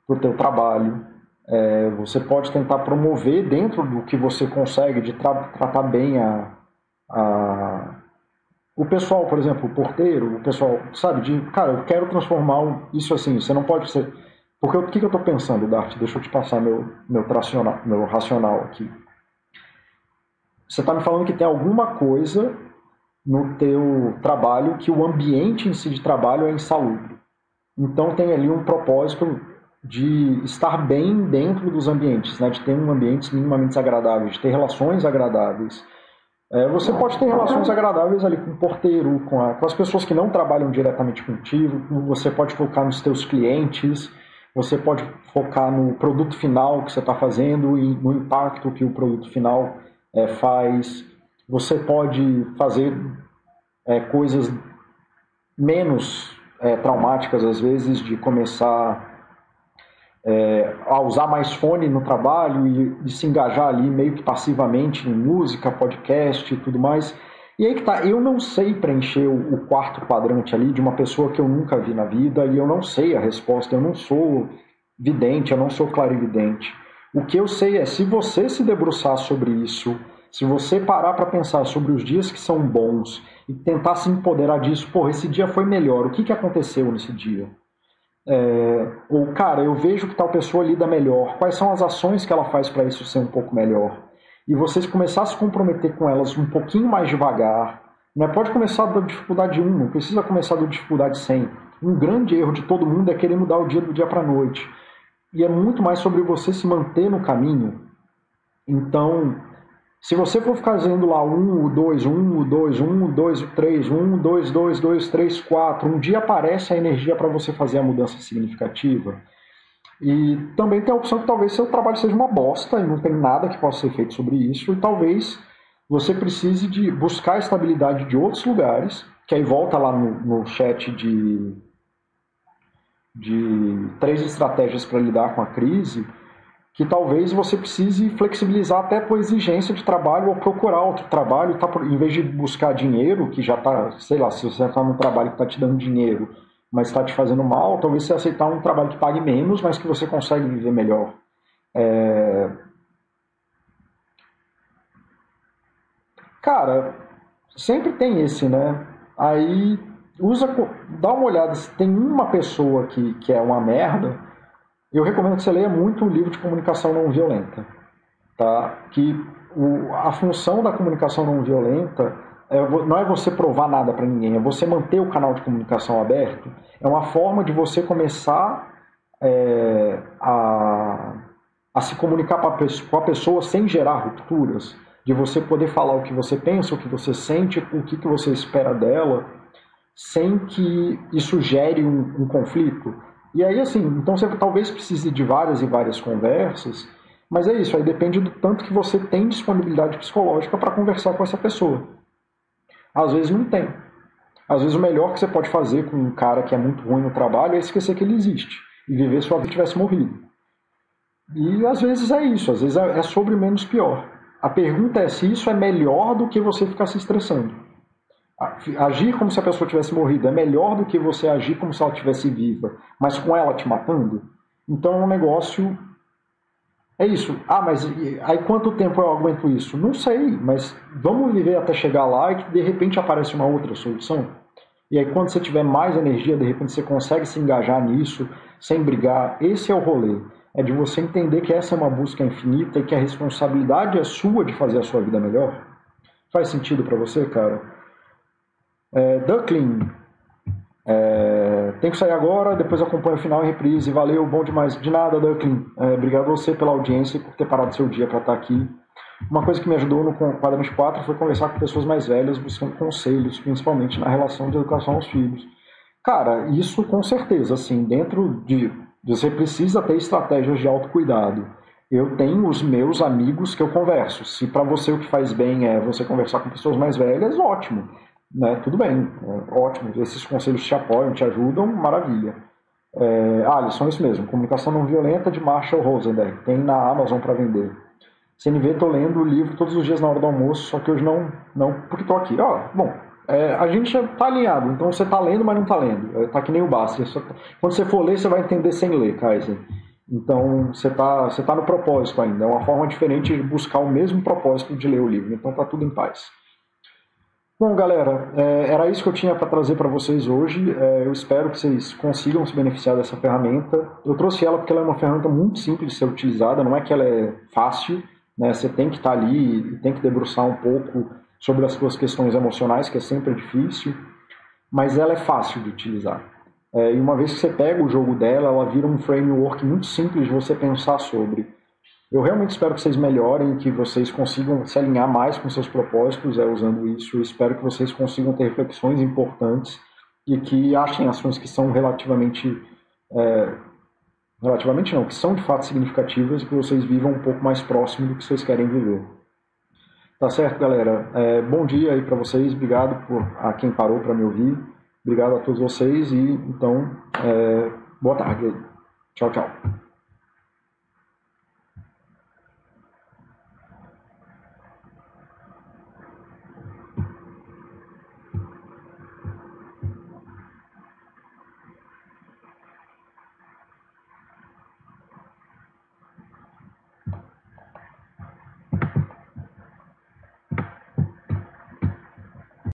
para o teu trabalho. É, você pode tentar promover dentro do que você consegue de tra tratar bem a, a, o pessoal, por exemplo, o porteiro, o pessoal, sabe, de, cara, eu quero transformar isso assim, você não pode ser... Porque o que, que eu estou pensando, Dart? Deixa eu te passar meu, meu, tracional, meu racional aqui. Você está me falando que tem alguma coisa no teu trabalho que o ambiente em si de trabalho é insalubre. Então tem ali um propósito de estar bem dentro dos ambientes, né? de ter um ambiente minimamente agradável, de ter relações agradáveis. É, você pode ter relações agradáveis ali com o porteiro, com, a, com as pessoas que não trabalham diretamente contigo, você pode focar nos teus clientes, você pode focar no produto final que você está fazendo e no impacto que o produto final é, faz. Você pode fazer é, coisas menos é, traumáticas, às vezes, de começar é, a usar mais fone no trabalho e, e, se engajar ali meio que passivamente em música, podcast e tudo mais. E aí que tá, eu não sei preencher o, quarto quadrante ali de uma pessoa que eu nunca vi na vida e eu não sei a resposta, eu não sou vidente, eu não sou clarividente. O que eu sei é, se você se debruçar sobre isso, se você parar para pensar sobre os dias que são bons e tentar se empoderar disso, pô, esse dia foi melhor, o que, que aconteceu nesse dia? É, ou, cara, eu vejo que tal pessoa lida melhor, quais são as ações que ela faz para isso ser um pouco melhor? E vocês começar a se comprometer com elas um pouquinho mais devagar, né? pode começar da dificuldade 1, não precisa começar da dificuldade 100. Um grande erro de todo mundo é querer mudar o dia do dia para noite. E é muito mais sobre você se manter no caminho. Então, se você for ficar fazendo lá 1, 2, 1, 2, 1, 2, 3, 1, 2, 2, 2, 3, 4, um dia aparece a energia para você fazer a mudança significativa. E também tem a opção que talvez seu trabalho seja uma bosta e não tem nada que possa ser feito sobre isso, e talvez você precise de buscar estabilidade de outros lugares, que aí volta lá no, no chat de, de três estratégias para lidar com a crise que talvez você precise flexibilizar até por exigência de trabalho ou procurar outro trabalho, tá, em vez de buscar dinheiro, que já está, sei lá, se você está num trabalho que está te dando dinheiro, mas está te fazendo mal, talvez você aceitar um trabalho que pague menos, mas que você consegue viver melhor. É... Cara, sempre tem esse, né? Aí usa, dá uma olhada se tem uma pessoa que, que é uma merda eu recomendo que você leia muito o livro de comunicação não violenta, tá? Que o, a função da comunicação não violenta é, não é você provar nada para ninguém, é você manter o canal de comunicação aberto. É uma forma de você começar é, a, a se comunicar com a pessoa sem gerar rupturas, de você poder falar o que você pensa, o que você sente, o que, que você espera dela, sem que isso gere um, um conflito. E aí, assim, então você talvez precise de várias e várias conversas, mas é isso, aí depende do tanto que você tem disponibilidade psicológica para conversar com essa pessoa. Às vezes não tem. Às vezes o melhor que você pode fazer com um cara que é muito ruim no trabalho é esquecer que ele existe e viver sua vida tivesse morrido. E às vezes é isso, às vezes é sobre menos pior. A pergunta é se isso é melhor do que você ficar se estressando. Agir como se a pessoa tivesse morrido é melhor do que você agir como se ela estivesse viva, mas com ela te matando? Então é um negócio. É isso. Ah, mas aí quanto tempo eu aguento isso? Não sei, mas vamos viver até chegar lá e de repente aparece uma outra solução. E aí quando você tiver mais energia, de repente você consegue se engajar nisso sem brigar. Esse é o rolê. É de você entender que essa é uma busca infinita e que a responsabilidade é sua de fazer a sua vida melhor. Faz sentido para você, cara? É, Duckling, é, tem que sair agora, depois acompanha o final em reprise. Valeu, bom demais. De nada, Duckling. É, obrigado a você pela audiência e por ter parado seu dia para estar aqui. Uma coisa que me ajudou no quadrante 4 foi conversar com pessoas mais velhas, buscando conselhos, principalmente na relação de educação aos filhos. Cara, isso com certeza, assim, dentro de. Você precisa ter estratégias de autocuidado. Eu tenho os meus amigos que eu converso. Se para você o que faz bem é você conversar com pessoas mais velhas, ótimo. Né? Tudo bem, é ótimo. Esses conselhos te apoiam, te ajudam, maravilha. É, ah, lição isso mesmo. Comunicação não violenta de Marshall Rosenberg. Tem na Amazon para vender. CNV, estou lendo o livro todos os dias na hora do almoço, só que hoje não, não porque estou aqui. Ó, bom, é, a gente está alinhado, então você está lendo, mas não está lendo. Está é, que nem o Basta. Tá... Quando você for ler, você vai entender sem ler, Kaiser. Então você está você tá no propósito ainda. É uma forma diferente de buscar o mesmo propósito de ler o livro. Então está tudo em paz. Bom, galera, é, era isso que eu tinha para trazer para vocês hoje. É, eu espero que vocês consigam se beneficiar dessa ferramenta. Eu trouxe ela porque ela é uma ferramenta muito simples de ser utilizada, não é que ela é fácil, né? Você tem que estar tá ali e tem que debruçar um pouco sobre as suas questões emocionais, que é sempre difícil, mas ela é fácil de utilizar. É, e uma vez que você pega o jogo dela, ela vira um framework muito simples de você pensar sobre. Eu realmente espero que vocês melhorem, que vocês consigam se alinhar mais com seus propósitos é, usando isso. Espero que vocês consigam ter reflexões importantes e que achem ações que são relativamente. É, relativamente não, que são de fato significativas e que vocês vivam um pouco mais próximo do que vocês querem viver. Tá certo, galera? É, bom dia aí para vocês. Obrigado por a quem parou para me ouvir. Obrigado a todos vocês e então, é, boa tarde. Tchau, tchau.